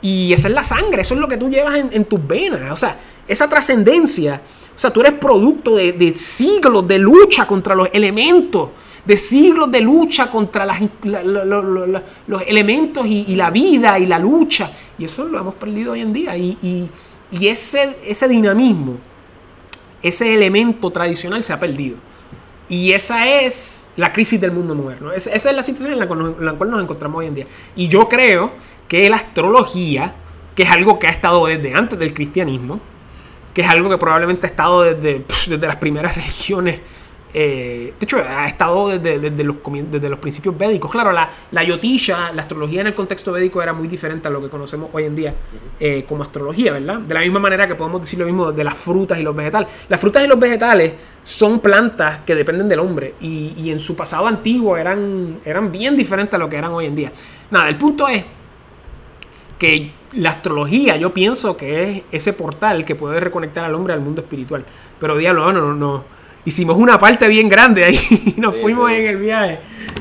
Y esa es la sangre, eso es lo que tú llevas en, en tus venas. O sea, esa trascendencia. O sea, tú eres producto de, de siglos de lucha contra los elementos, de siglos de lucha contra los elementos y, la vida y la lucha. Y eso lo hemos perdido hoy en día. Y, ese, dinamismo, ese elemento tradicional se ha perdido. Y esa es la crisis del mundo moderno. Es- esa es la situación en la, cual en la cual nos encontramos hoy en día. Y yo creo que la astrología, que es algo que ha estado desde antes del cristianismo, que es algo que probablemente ha estado desde, desde las primeras (laughs) religiones eh, de hecho, ha estado desde, desde los, desde los principios védicos. Claro, la, la yotisha, la astrología en el contexto védico era muy diferente a lo que conocemos hoy en día eh, como astrología, ¿verdad? De la misma manera que podemos decir lo mismo de las frutas y los vegetales. Las frutas y los vegetales son plantas que dependen del hombre y, y en su pasado antiguo eran, eran bien diferentes a lo que eran hoy en día. Nada, el punto es que la astrología yo pienso que es ese portal que puede reconectar al hombre al mundo espiritual. Pero diablo, no, no, no. Hicimos una parte bien grande ahí (laughs) y nos Sí, fuimos sí. en el viaje.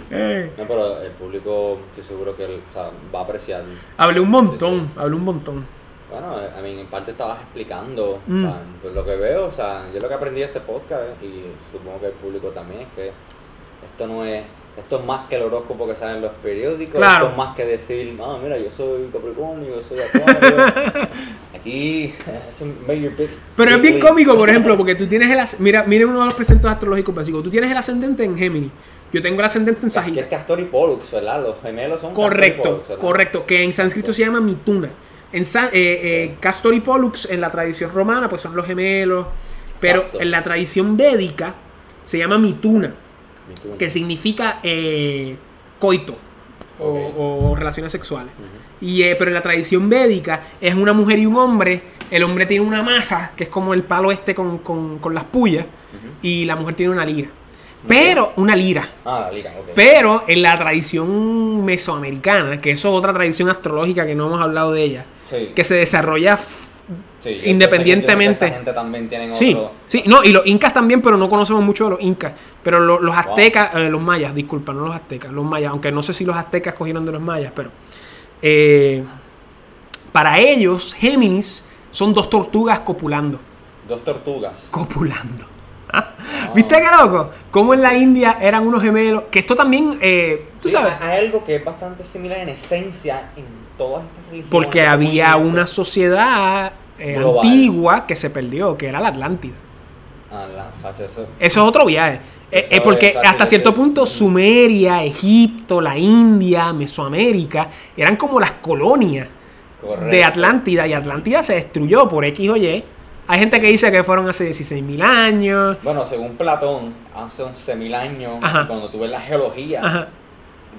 Eh, No, pero el público, estoy seguro que o sea, va a apreciar. hablé un montón, hablé un montón. Bueno, a mí en parte estabas explicando Mm. o sea, pues lo que veo, o sea, yo lo que aprendí de este podcast y supongo que el público también es que esto no es, esto es más que el horóscopo que sale en los periódicos, Claro. esto es más que decir, no, mira, yo soy Capricornio, yo soy Acuario. (laughs) Aquí (laughs) es un major big- Pero es bien cómico, por ejemplo, porque tú tienes el... Mira, mira uno de los preceptos astrológicos básicos. Tú tienes el ascendente en Géminis. Yo tengo el ascendente en Que es Sagitario. Castor y Pollux, ¿verdad? Los gemelos son Castor y Correcto, Pollux, correcto. Que en sánscrito se llama Mituna. En eh, eh, Castor y Pollux en la tradición romana pues son los gemelos. Pero Exacto. en la tradición védica se llama Mituna, Que significa eh, coito o- relaciones sexuales. Y, eh, pero en la tradición védica es una mujer y un hombre. El hombre tiene una masa, que es como el palo este con, con- con las puyas, y la mujer tiene una lira. Pero, una lira. Ah, la. Pero en la tradición mesoamericana, que eso es otra tradición astrológica que no hemos hablado de ella, Sí. que se desarrolla yo- yo independientemente- gente también tienen Sí, otro- sí, no, y los incas también, pero no conocemos mucho de los incas. Pero lo- los aztecas, eh, los mayas, disculpa, no los aztecas, los mayas, aunque no sé si los aztecas cogieron de los mayas, pero eh, para ellos, Géminis son dos tortugas copulando. Dos tortugas. Copulando. (laughs) ¿Viste qué loco? Como en la India eran unos gemelos, que esto también, eh, tú Sí, sabes, Hay algo que es bastante similar en esencia en todas estas religiones. porque había una sociedad eh, antigua que se perdió, que era la Atlántida. Ah, la eso. Es otro viaje. Sí, Eh, eh, porque hasta cierto punto Sumeria, Egipto, la India, Mesoamérica eran como las colonias Correcto. de Atlántida y Atlántida se destruyó por X o Y. Hay gente que dice que fueron hace 16.000 años. Bueno, según Platón, hace 11.000 años, Ajá. cuando tú ves la geología, Ajá.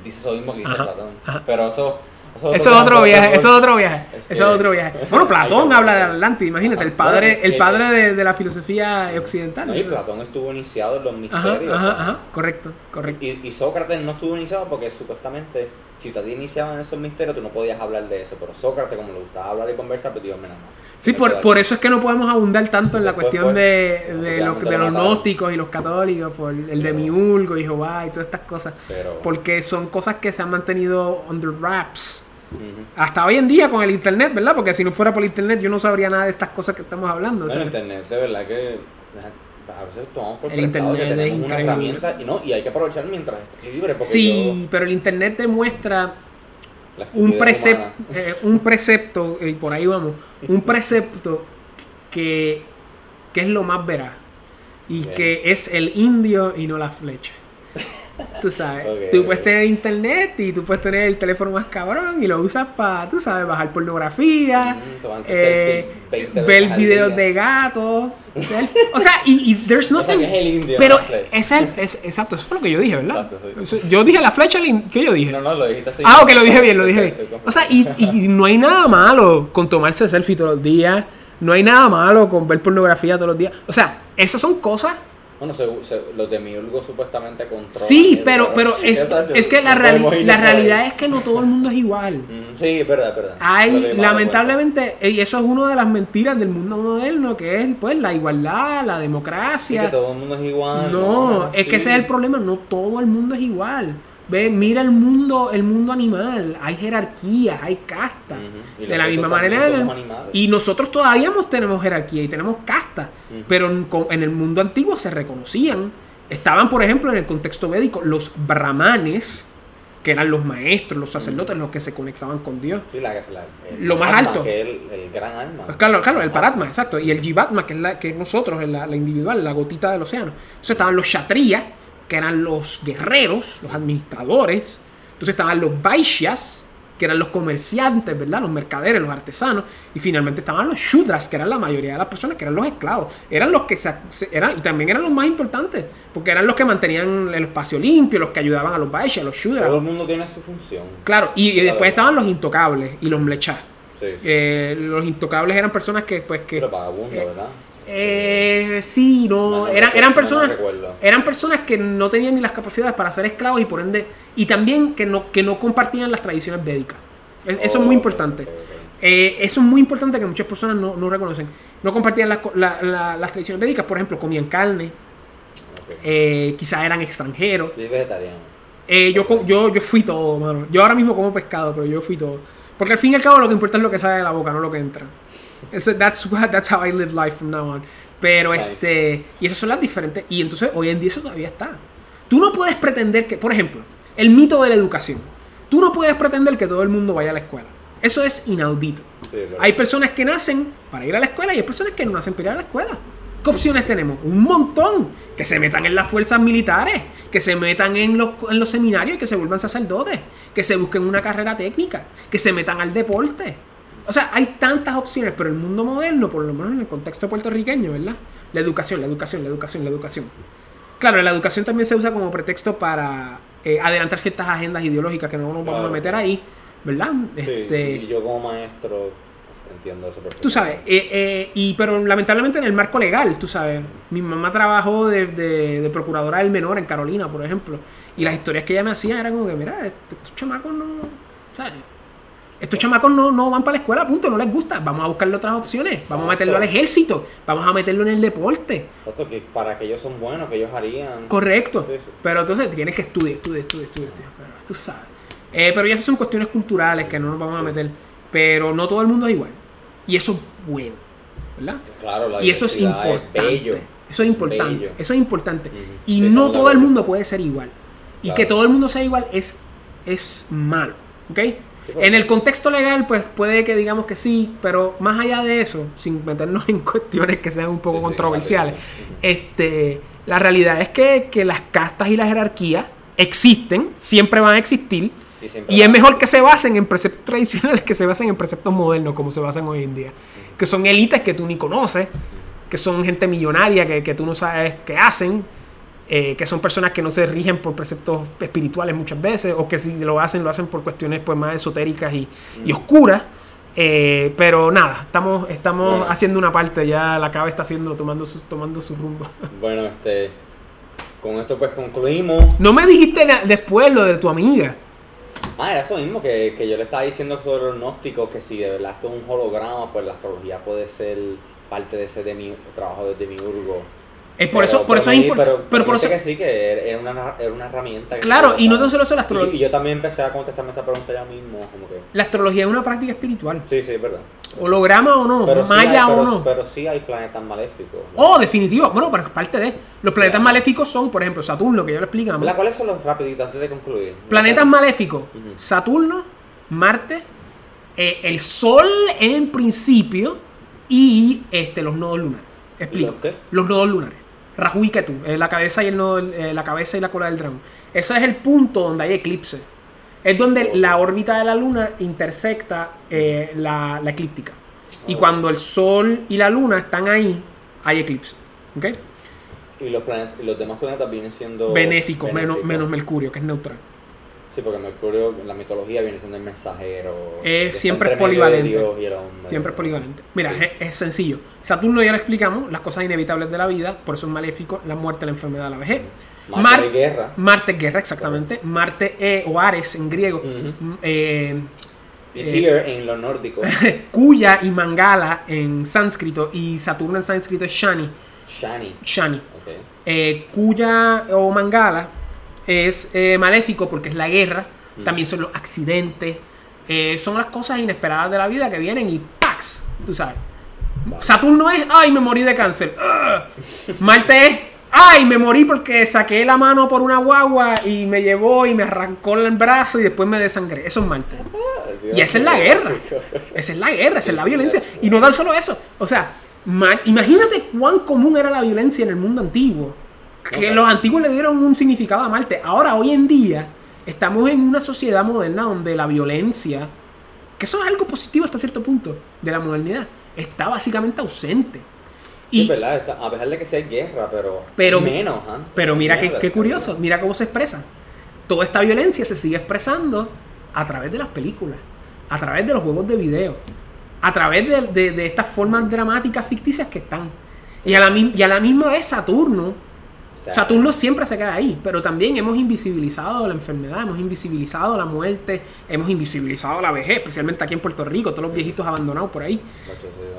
dice eso mismo que dice Ajá, Platón. Pero eso. Eso es otro viaje, otro eso es otro viaje, Es eso es otro viaje. Bueno, Platón habla de Atlántida, imagínate, el padre, el padre de, de la filosofía occidental. No, y Platón estuvo iniciado en los misterios. ajá, correcto, correcto. Y, y Sócrates no estuvo iniciado porque supuestamente si te iniciabas en esos misterios tú no podías hablar de eso. Pero Sócrates, como le gustaba hablar y conversar, pues dijo, mira, no. Sí, por, por aquí". eso es que no podemos abundar tanto en la Después, cuestión pues, de, de, los, de los gnósticos y los católicos, por el Pero- demiurgo y Jehová y todas estas cosas. Pero, Porque son cosas que se han mantenido under wraps. Hasta hoy en día con el internet, ¿verdad? Porque si no fuera por internet yo no sabría nada de estas cosas que estamos hablando. o sea, Bueno, internet, de verdad que a veces tomamos por El internet que es una increíble. herramienta y no y hay que aprovechar mientras esté libre porque sí, pero el internet te muestra yo, la un precepto, eh, un precepto, y por ahí vamos, un (laughs) precepto que, que es lo más veraz y que es el indio y no la flecha. Tú sabes, Ok, tú puedes tener internet y tú puedes tener el teléfono más cabrón y lo usas para, tú sabes, bajar pornografía, Mm, tomarte eh, selfie 20 ver videos de gatos. O sea, y, y there's (laughs) O sea, nothing. que es el indio, pero es el, es, exacto, eso fue lo que yo dije, ¿verdad? Exacto, sí. Eso- Yo dije la flecha, ¿qué yo dije? No, no, lo dijiste así. Ah, ok, lo dije bien, lo dije bien. O sea, y, y no hay nada malo con tomarse selfie todos los días. No hay nada malo con ver pornografía todos los días. O sea, esas son cosas. Bueno, se- se- los de Miurgo supuestamente controlan. Sí, eso, pero, pero es, es que la, reali- la realidad es que no todo el mundo es igual. Mm, Sí, es verdad, es verdad. Hay, lamentablemente, y eso es una de las mentiras del mundo moderno, que es pues la igualdad, la Sí, democracia. que todo el mundo es igual. No, es sí. que ese es el problema, no todo el mundo es igual. Ve, mira el mundo, el mundo animal, hay jerarquías, hay castas. De la misma manera, y nosotros todavía tenemos jerarquía y tenemos castas, Ujú. pero en, el mundo antiguo se reconocían. Estaban, por ejemplo, en el contexto védico, los brahmanes, que eran los maestros, los sacerdotes, los que se conectaban con Dios. Sí, la- la- el Lo más alma, alto. Que el, el gran alma. Pues Claro, claro, el paratma, exacto. Y el jivatma, que es, la, que es nosotros, la, la individual, la gotita del océano. Entonces estaban los kshatriyas, que eran los guerreros, los administradores. Entonces estaban los vaishyas, que eran los comerciantes, ¿verdad? Los mercaderes, los artesanos, y finalmente estaban los shudras, que eran la mayoría de las personas, que eran los esclavos. Eran los que se, eran, y también eran los más importantes, porque eran los que mantenían el espacio limpio, los que ayudaban a los baishas, los shudras. Todo el mundo tiene su función. Claro, y, Claro. después estaban los intocables y los mlechás. Sí, sí. Eh, los intocables eran personas que, pues, que... Pero vagabundo, eh, ¿verdad? Eh, sí, no, eran, personas, eran personas que no tenían ni las capacidades para ser esclavos y por ende, y también que no, que no compartían las tradiciones védicas. Es- Eso es muy Oh, importante. Eh, eso es muy importante que muchas personas no, no reconocen. No compartían la- la- las tradiciones védicas, por ejemplo, comían carne, Ok. eh, quizás eran extranjeros. Yo soy vegetariano. Eh, yo, yo, yo fui todo, mano. Yo ahora mismo como pescado, pero yo fui todo. Porque al fin y al cabo lo que importa es lo que sale de la boca, no lo que entra. Eso- that's, what- that's how I live life from now on. Pero Nice. este. Y esas son las diferentes. Y entonces hoy en día eso todavía está. Tú no puedes pretender que, por ejemplo, el mito de la educación. Tú no puedes pretender que todo el mundo vaya a la escuela. Eso es inaudito. Sí, claro. Hay personas que nacen para ir a la escuela y hay personas que no nacen para ir a la escuela. ¿Qué opciones tenemos? Un montón. Que se metan en las fuerzas militares, que se metan en los, en los seminarios y que se vuelvan sacerdotes, que se busquen una carrera técnica, que se metan al deporte. O sea, hay tantas opciones, pero el mundo moderno, por lo menos en el contexto puertorriqueño, ¿verdad? La educación, la educación, la educación, la educación. Claro, la educación también se usa como pretexto para eh, adelantar ciertas agendas ideológicas que no nos vamos a meter ahí, ¿verdad? Sí, Este, y yo como maestro entiendo eso perfectamente. Tú sabes, eh, eh, y, pero lamentablemente en el marco legal, tú sabes. Mi mamá trabajó de, de- de procuradora del menor en Carolina, por ejemplo. Y las historias que ella me hacía eran como que, mira, est- estos chamacos no. ¿Sabes? Estos chamacos no, no van para la escuela, punto, no les gusta. Vamos a buscarle otras opciones. Vamos a meterlo al ejército. Vamos a meterlo en el deporte. Exacto, que para que ellos son buenos, que ellos harían. Correcto. Sí, sí. Pero entonces tienes que estudiar, estudiar, estudiar, estudiar. Pero tú sabes. Eh, pero ya esas son cuestiones culturales que no nos vamos a meter. Pero no todo el mundo es igual. Y eso es bueno. ¿Verdad? Claro, la Y eso es importante. bello. Eso es importante. bello. Eso es importante. Y no todo el mundo puede ser igual. Y que todo el mundo sea igual es, es malo. ¿Ok? En el contexto legal, pues puede que digamos que sí, pero más allá de eso, sin meternos (laughs) en cuestiones que sean un poco Sí, controversiales, este, la realidad es que, que las castas y las jerarquías existen, siempre van a existir, Y es mejor que se basen en preceptos tradicionales que se basen en preceptos modernos, como se basan hoy en día. Que son élites que tú ni conoces, que son gente millonaria que, que tú no sabes qué hacen, eh, que son personas que no se rigen por preceptos espirituales muchas veces, o que si lo hacen, lo hacen por cuestiones pues más esotéricas y, y oscuras. Eh, pero nada, estamos, estamos Bueno. haciendo una parte, ya la cava está haciendo, tomando su, tomando su rumbo. (laughs) Bueno, este. Con esto pues concluimos. No me dijiste después lo de tu amiga. Ah, era eso mismo que, que yo le estaba diciendo sobre los gnósticos, que si de verdad esto es un holograma, pues la astrología puede ser parte de ese demi, trabajo de demiurgo. Es por Pero- eso, por eso es importante. Pero, Pero por eso. que sí, que era una, era una herramienta. que Claro, y no tan solo eso, la astrología. y yo también empecé a contestarme esa pregunta ya mismo, como que... La astrología es una práctica espiritual. Sí, sí, es verdad. Holograma o no, Pero sí maya hay- o no. Pero sí hay planetas maléficos. ¿no? Oh, definitivo. Bueno, pero es parte de. Los planetas maléficos son, por ejemplo, Saturno, que ya lo explicamos. ¿Verdad? ¿Cuáles son los rapiditos antes de concluir? Planetas maléficos. Saturno, Marte, eh, el Sol en principio y este, los nodos lunares. Explico. ¿Los qué? Los nodos lunares. Rahu y Ketu, eh, la cabeza y el nodo, eh, la cabeza y la cola del dragón. Ese es el punto donde hay eclipse. Es donde la órbita de la luna intersecta eh, la, la eclíptica. Y cuando el sol y la luna están ahí, hay eclipse. ¿Ok? Y los, los demás planetas vienen siendo... Benéfico, menos, benéficos. menos Mercurio, que es neutral. Sí, porque Mercurio en la mitología viene siendo el mensajero. Eh, siempre es polivalente. El. Siempre es polivalente. Mira, Sí. es, es sencillo. Saturno ya lo explicamos, las cosas inevitables de la vida, por eso es maléfico, la muerte, la enfermedad, la vejez. Marte guerra. Marte es guerra, exactamente. Marte eh, o Ares en griego. Ujú. Mm, eh, Y eh, Tyr en lo nórdico. (laughs) Kuya y Mangala en sánscrito y Saturno en sánscrito es Shani. Shani. Shani. Ok. Eh, Kuya o Mangala es eh, maléfico porque es la guerra. Mm. También son los accidentes. eh, son las cosas inesperadas de la vida que vienen y ¡pax! Tú sabes. Saturno es ¡ay, me morí de cáncer! ¡Ugh! Marte es ¡ay, me morí porque saqué la mano por una guagua y me llevó y me arrancó el brazo y después me desangré! Eso es Marte. Y (laughs) esa es la guerra. Esa es la guerra, esa es la violencia. Y no tan solo eso. O sea, ma- imagínate cuán común era la violencia en el mundo antiguo. Que los antiguos le dieron un significado a Marte. Ahora, hoy en día, Estamos en una sociedad moderna donde la violencia, que eso es algo positivo hasta cierto punto de la modernidad, está básicamente ausente. Y, verdad, está- a pesar de que sea guerra, pero, Pero- menos, ¿ah? pero mira qué, qué curioso, mira cómo se expresa. Toda esta violencia se sigue expresando a través de las películas, a través de los juegos de video, a través de, de- de estas formas dramáticas ficticias que están. Y a la, y a la misma vez Saturno, Saturno siempre se queda ahí, pero también hemos invisibilizado la enfermedad, hemos invisibilizado la muerte, hemos invisibilizado la vejez, especialmente aquí en Puerto Rico, todos los viejitos abandonados por ahí.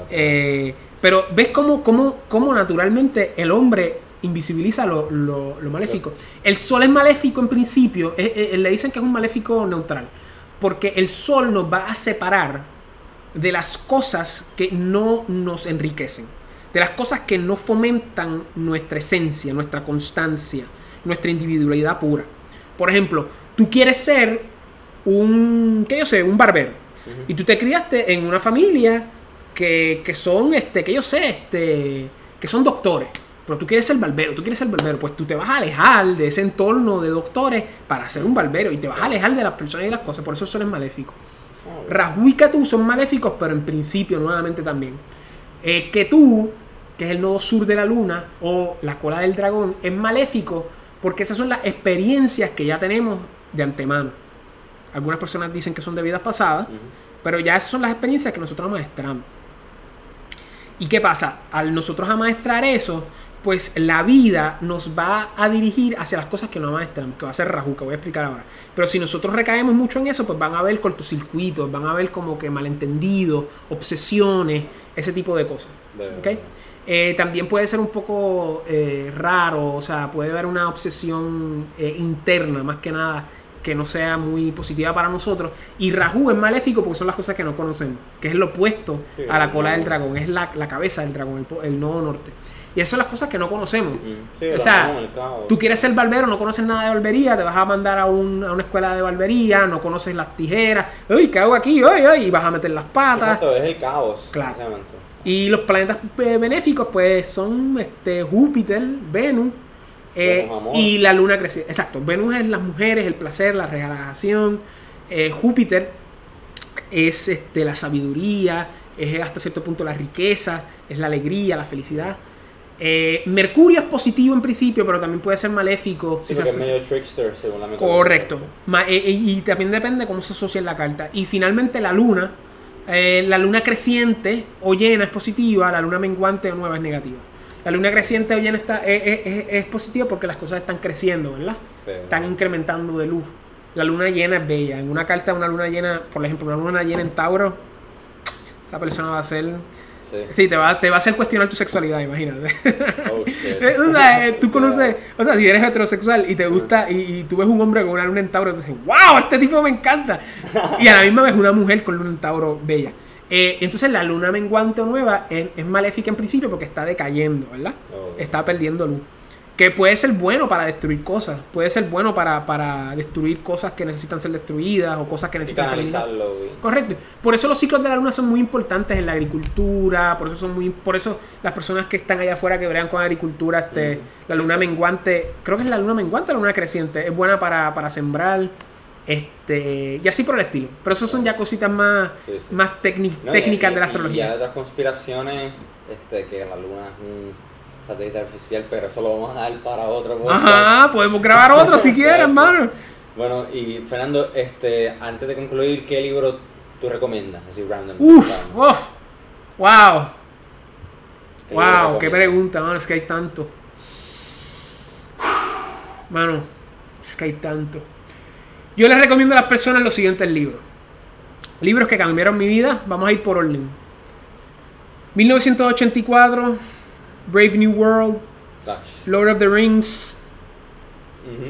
Eh, pero ves cómo, cómo, cómo naturalmente el hombre invisibiliza lo, lo- lo maléfico. El sol es maléfico en principio, eh, eh, le dicen que es un maléfico neutral, porque el sol nos va a separar de las cosas que no nos enriquecen, de las cosas que no fomentan nuestra esencia, nuestra constancia, nuestra individualidad pura. Por ejemplo, tú quieres ser un, ¿qué yo sé? Un barbero. Y tú te criaste en una familia que, que son, este, que yo sé, este, que son doctores. Pero tú quieres ser barbero, tú quieres ser barbero. Pues tú te vas a alejar de ese entorno de doctores para ser un barbero. Y te vas a alejar de las personas y de las cosas. Por eso son maléficos. Oh, Rahu y son maléficos, pero en principio nuevamente también. Eh, Ketu, que es el nodo sur de la luna, o la cola del dragón, es maléfico porque esas son las experiencias que ya tenemos de antemano. Algunas personas dicen que son de vidas pasadas, pero ya esas son las experiencias que nosotros amaestramos. ¿Y qué pasa? Al nosotros amaestrar eso, pues la vida nos va a dirigir hacia las cosas que no amaestramos, que va a ser Rahu, que voy a explicar ahora. Pero si nosotros recaemos mucho en eso, pues van a haber cortocircuitos, van a haber como que malentendidos, obsesiones, ese tipo de cosas. Veo, ¿ok? veo. Eh, también puede ser un poco eh, raro, o sea, puede haber una obsesión eh, interna, más que nada, que no sea muy positiva para nosotros. Y Rahu es maléfico porque son las cosas que no conocemos, que es lo opuesto Sí, a la cola del nodo. dragón, es la, la cabeza del dragón, el, el nodo norte. Y esas son las cosas que no conocemos. Sí, O sea. Tú quieres ser barbero, no conoces nada de barbería, te vas a mandar a, un- a una escuela de barbería, no conoces las tijeras, uy, ¿qué hago aquí? Uy, uy, y vas a meter las patas. Exacto, es el caos. Claro. Y los planetas eh, benéficos, pues son este, Júpiter, Venus eh, Venus, amor. y la luna creciente. Exacto, Venus es las mujeres, el placer, la relajación. eh, Júpiter es este, la sabiduría, es hasta cierto punto la riqueza, es la alegría, la felicidad. Eh, Mercurio es positivo en principio, pero también puede ser maléfico. Sí, si se es medio trickster, según la. Correcto. Ma- eh, y también depende cómo se asocia en la carta. Y finalmente la luna. Eh, la luna creciente o llena es positiva, la luna menguante o nueva es negativa. La luna creciente o llena está, es, es- es- es positiva porque las cosas están creciendo, ¿verdad? Pero- Están incrementando de luz. La luna llena es bella. En una carta, una luna llena, por ejemplo, una luna llena en Tauro, esa persona va a ser. Sí. Sí, te va, te va a hacer cuestionar tu sexualidad, imagínate. Oh, shit. (laughs) Eh, o sea, eh, tú conoces, o sea, si eres heterosexual y te gusta y, y tú ves un hombre con una luna en Tauro, te dices, wow, este tipo me encanta. Y a la misma vez una mujer con luna en Tauro bella. Eh, entonces la luna menguante o nueva es, es maléfica en principio porque está decayendo, ¿verdad? Ok. Está perdiendo luz. Que puede ser bueno para destruir cosas, puede ser bueno para, para destruir cosas que necesitan ser destruidas o cosas que Y necesitan canalizarlo, güey. Correcto. Por eso los ciclos de la luna son muy importantes en la agricultura, por eso son muy por eso las personas que están allá afuera que bregan con agricultura, este, Ujú. la luna menguante, creo que es la luna menguante la luna creciente, es buena para, para sembrar, este, y así por el estilo. Pero eso son ya cositas más, Sí, sí. más No, y- técnicas y- de la Y astrología. hay otras conspiraciones, este, que la luna es un artificial, pero eso lo vamos a dar para otro podcast. Ajá, podemos grabar otro si quieres, hermano. Bueno, y Fernando, este, antes de concluir, ¿qué libro tú recomiendas? Así random. Uf, random. uf, wow, ¿Qué libro wow, qué pregunta, mano, es que hay tanto. Mano, es que hay tanto. Yo les recomiendo a las personas los siguientes libros. Libros que cambiaron mi vida, vamos a ir por orden. 1984, Brave New World. Lord of the Rings,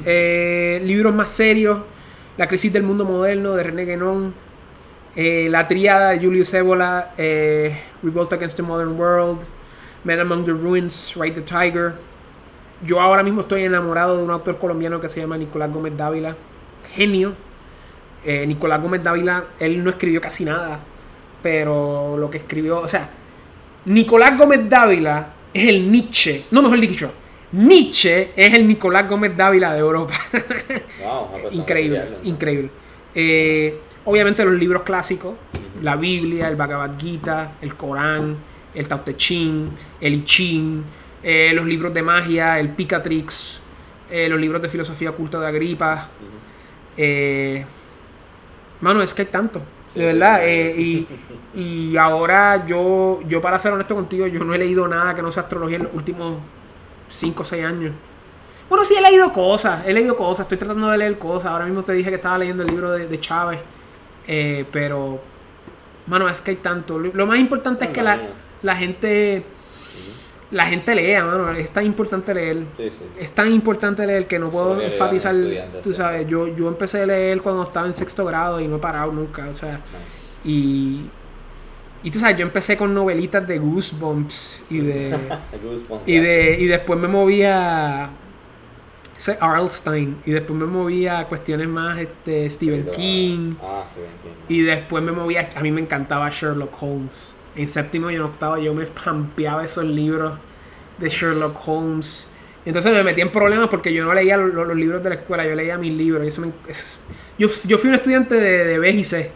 eh, libros más serios, La crisis del mundo moderno de René Guénon, eh, La triada de Julius Evola, eh, Revolt Against the Modern World, Men Among the Ruins, Ride the Tiger. Yo ahora mismo estoy enamorado de un autor colombiano que se llama Nicolás Gómez Dávila, genio. Nicolás Gómez Dávila, él no escribió casi nada, pero lo que escribió, o sea, Nicolás Gómez Dávila es el Nietzsche, no mejor dicho, Nietzsche es el Nicolás Gómez Dávila de Europa. Wow, (laughs) increíble, increíble. Eh, obviamente los libros clásicos, la Biblia, el Bhagavad Gita, el Corán, el Tao Te Ching, el I Ching, eh, los libros de magia, el Picatrix, eh, los libros de filosofía oculta de Agripa. Mano, es que hay tanto, de verdad. eh, y, y ahora yo, yo, para ser honesto contigo, yo no he leído nada que no sea astrología en los últimos 5 o 6 años. Bueno, sí he leído cosas, he leído cosas, estoy tratando de leer cosas. Ahora mismo te dije que estaba leyendo el libro de, de Chávez, eh, pero, mano, es que hay tanto. Lo, más importante es que la, la gente. La gente lea, mano. Es tan importante leer. Sí, sí. Es tan importante leer que no puedo enfatizar, tú sabes, yo, yo empecé a leer cuando estaba en sexto grado y no he parado nunca, o sea, Nice. y, y tú sabes, yo empecé con novelitas de Goosebumps y de, (laughs) Goosebumps, y de, y después me movía ese Arlstein, y después me movía a cuestiones más, este, Stephen King, Ah, Stephen King. y después me movía, a mí me encantaba Sherlock Holmes, en séptimo y en octavo yo me pampeaba esos libros de Sherlock Holmes. Entonces me metí en problemas porque yo no leía lo- lo- los, libros de la escuela, yo leía mis libros. Yo, yo fui un estudiante de, de B y C.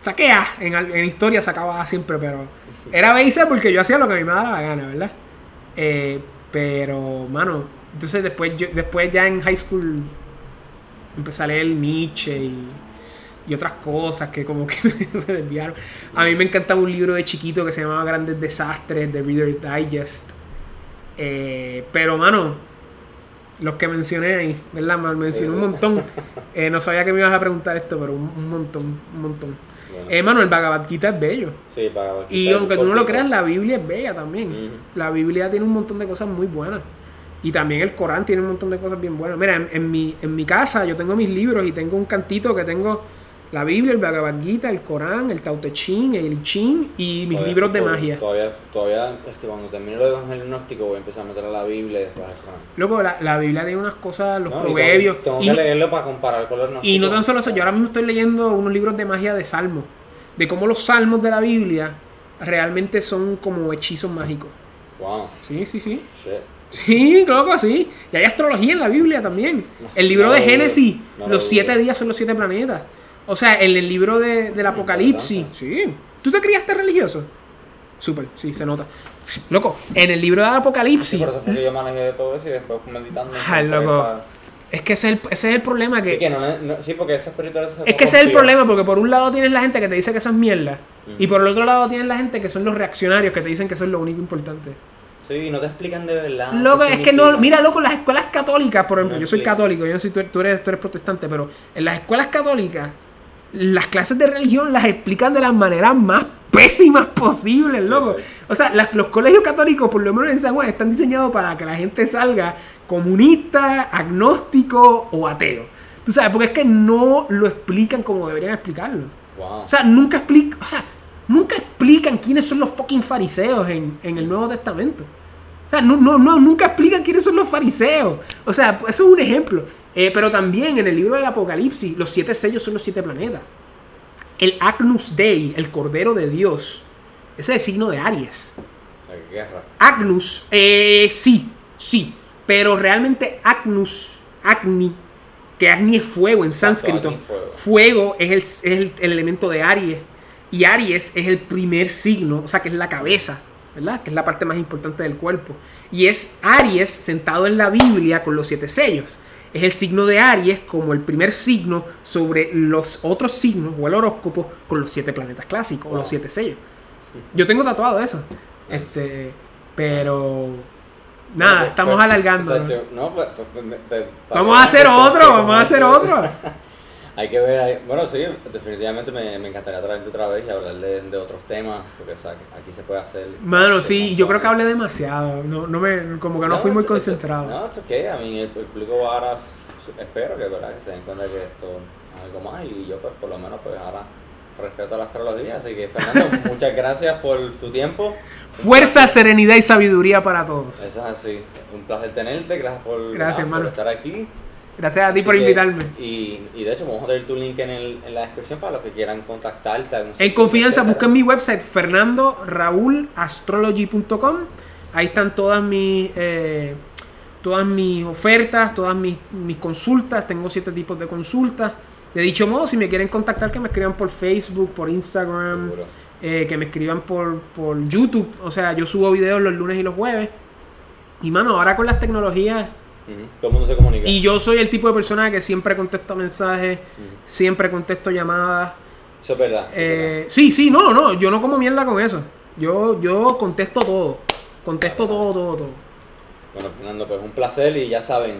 Saqué A, en, en historia sacaba A siempre, pero era B y C porque yo hacía lo que a mí me daba la gana, ¿verdad? Eh, pero, mano, entonces después, yo, después ya en high school empecé a leer Nietzsche y, y otras cosas que como que (laughs) me desviaron. A mí me encantaba un libro de chiquito que se llamaba Grandes Desastres de Reader's Digest. Eh, pero, mano, los que mencioné ahí, ¿verdad? Me mencioné un montón. (laughs) Eh, no sabía que me ibas a preguntar esto, pero un, un montón, un montón. Bueno, Eh, mano, el Bhagavad Gita es bello. sí, para Y quizás aunque tú no lo creas, la Biblia es bella también. La Biblia tiene un montón de cosas muy buenas. Y también el Corán tiene un montón de cosas bien buenas. Mira, en, en mi, en mi casa yo tengo mis libros y tengo un cantito que tengo la Biblia, el Bhagavad Gita, el Corán, el Tao Te Ching, el I Ching y mis Todavía- libros de todavía- magia. Todavía, todavía este, cuando termine lo de Evangelio Gnóstico voy a empezar a meter a la Biblia y después al Corán. Luego, la, la Biblia tiene unas cosas, los No, y proverbios. Tengo, y, tengo que leerlo para comparar con los gnósticos. y no tan solo eso, yo ahora mismo estoy leyendo unos libros de magia de salmos. De cómo los salmos de la Biblia realmente son como hechizos mágicos. Wow, Sí, sí, sí. shit. Sí, que sí. Y hay astrología en la Biblia también. El libro No de Génesis, no los siete días son los siete planetas. O sea, en el libro de, del Apocalipsis. Sí. ¿Tú te criaste religioso? Súper, sí, se nota. Sí, Loco, en el libro del Sí, Apocalipsis. por eso fue que yo manejé todo eso y después meditando. Encontré loco. Es que ese es el, ese es el problema que. Sí, que no, no- sí, porque esa espiritualidad Es que ese es el problema, porque por un lado tienes la gente que te dice que eso es mierda. Y por el otro lado tienes la gente que son los reaccionarios que te dicen que eso es lo único importante. Sí, y no te explican de verdad. Loco, es que no, mira, loco, las escuelas católicas, por ejemplo, No yo soy explica. católico, yo no sé si tú, tú eres, tú eres protestante, pero en las escuelas católicas, las clases de religión las explican de las maneras más pésimas posibles, loco. O sea, las- los colegios católicos, por lo menos en San Juan, están diseñados para que la gente salga comunista, agnóstico o ateo. Tú sabes, porque es que no lo explican como deberían explicarlo. Wow. O sea, nunca explican, o sea, nunca explican quiénes son los fucking fariseos en, en el Nuevo Testamento. O sea, no, no, no, nunca explican quiénes son los fariseos. O sea, eso es un ejemplo. Eh, pero también en el libro del Apocalipsis, los siete sellos son los siete planetas. El Agnus Dei, el Cordero de Dios, ese es el signo de Aries. Guerra. Agnus, eh, sí, sí. Pero realmente Agnus, Agni, que Agni es fuego en sánscrito. Fuego. Fuego es, el, es el, el elemento de Aries. Y Aries es el primer signo, o sea, que es la cabeza, ¿verdad? Que es la parte más importante del cuerpo. Y es Aries sentado en la Biblia con los siete sellos. Es el signo de Aries como el primer signo sobre los otros signos o el horóscopo con los siete planetas clásicos o los siete sellos. Yo tengo tatuado eso. Nice. Este, pero nada, Pues, estamos pues, alargando. No, pues, pues, pues, pues, Vamos a hacer otro, vamos a hacer otro. (laughs) Hay que ver, ahí- bueno, sí, definitivamente me, me encantaría traerte otra vez y hablar de, de otros temas, porque o sea, aquí se puede hacer. Mano, sí, yo creo que hablé demasiado. No, no me, como que no, fui muy it's- it's- concentrado. No, es okay. a mí el, el público ahora espero que, ¿verdad? que se den cuenta que esto es algo más y yo pues por lo menos pues ahora respeto a la astrología, así que Fernando, (laughs) muchas gracias por tu tiempo. Fuerza, serenidad y sabiduría para todos. Eso es así, un placer tenerte, gracias por, Gracias, por estar aquí. Gracias a ti Así por que- invitarme. Y, y de hecho vamos a tener tu link en, el, en la descripción para los que quieran contactarte. En confianza, busquen mi website fernandorauulastrology.com. Ahí están todas mis, eh, todas mis ofertas, todas mis, mis consultas. Tengo siete tipos de consultas. De dicho modo, si me quieren contactar, que me escriban por Facebook, por Instagram, eh, que me escriban por, por YouTube. O sea, yo subo videos los lunes y los jueves. Y mano, ahora con las tecnologías. Todo el mundo se comunica. Y yo soy el tipo de persona que siempre contesto mensajes, siempre contesto llamadas. Eso es verdad. Eh, sí, sí, no, no, yo no como mierda con eso. Yo, yo contesto todo. Contesto todo, todo, todo. verdad. Bueno, Fernando, pues un placer y ya saben,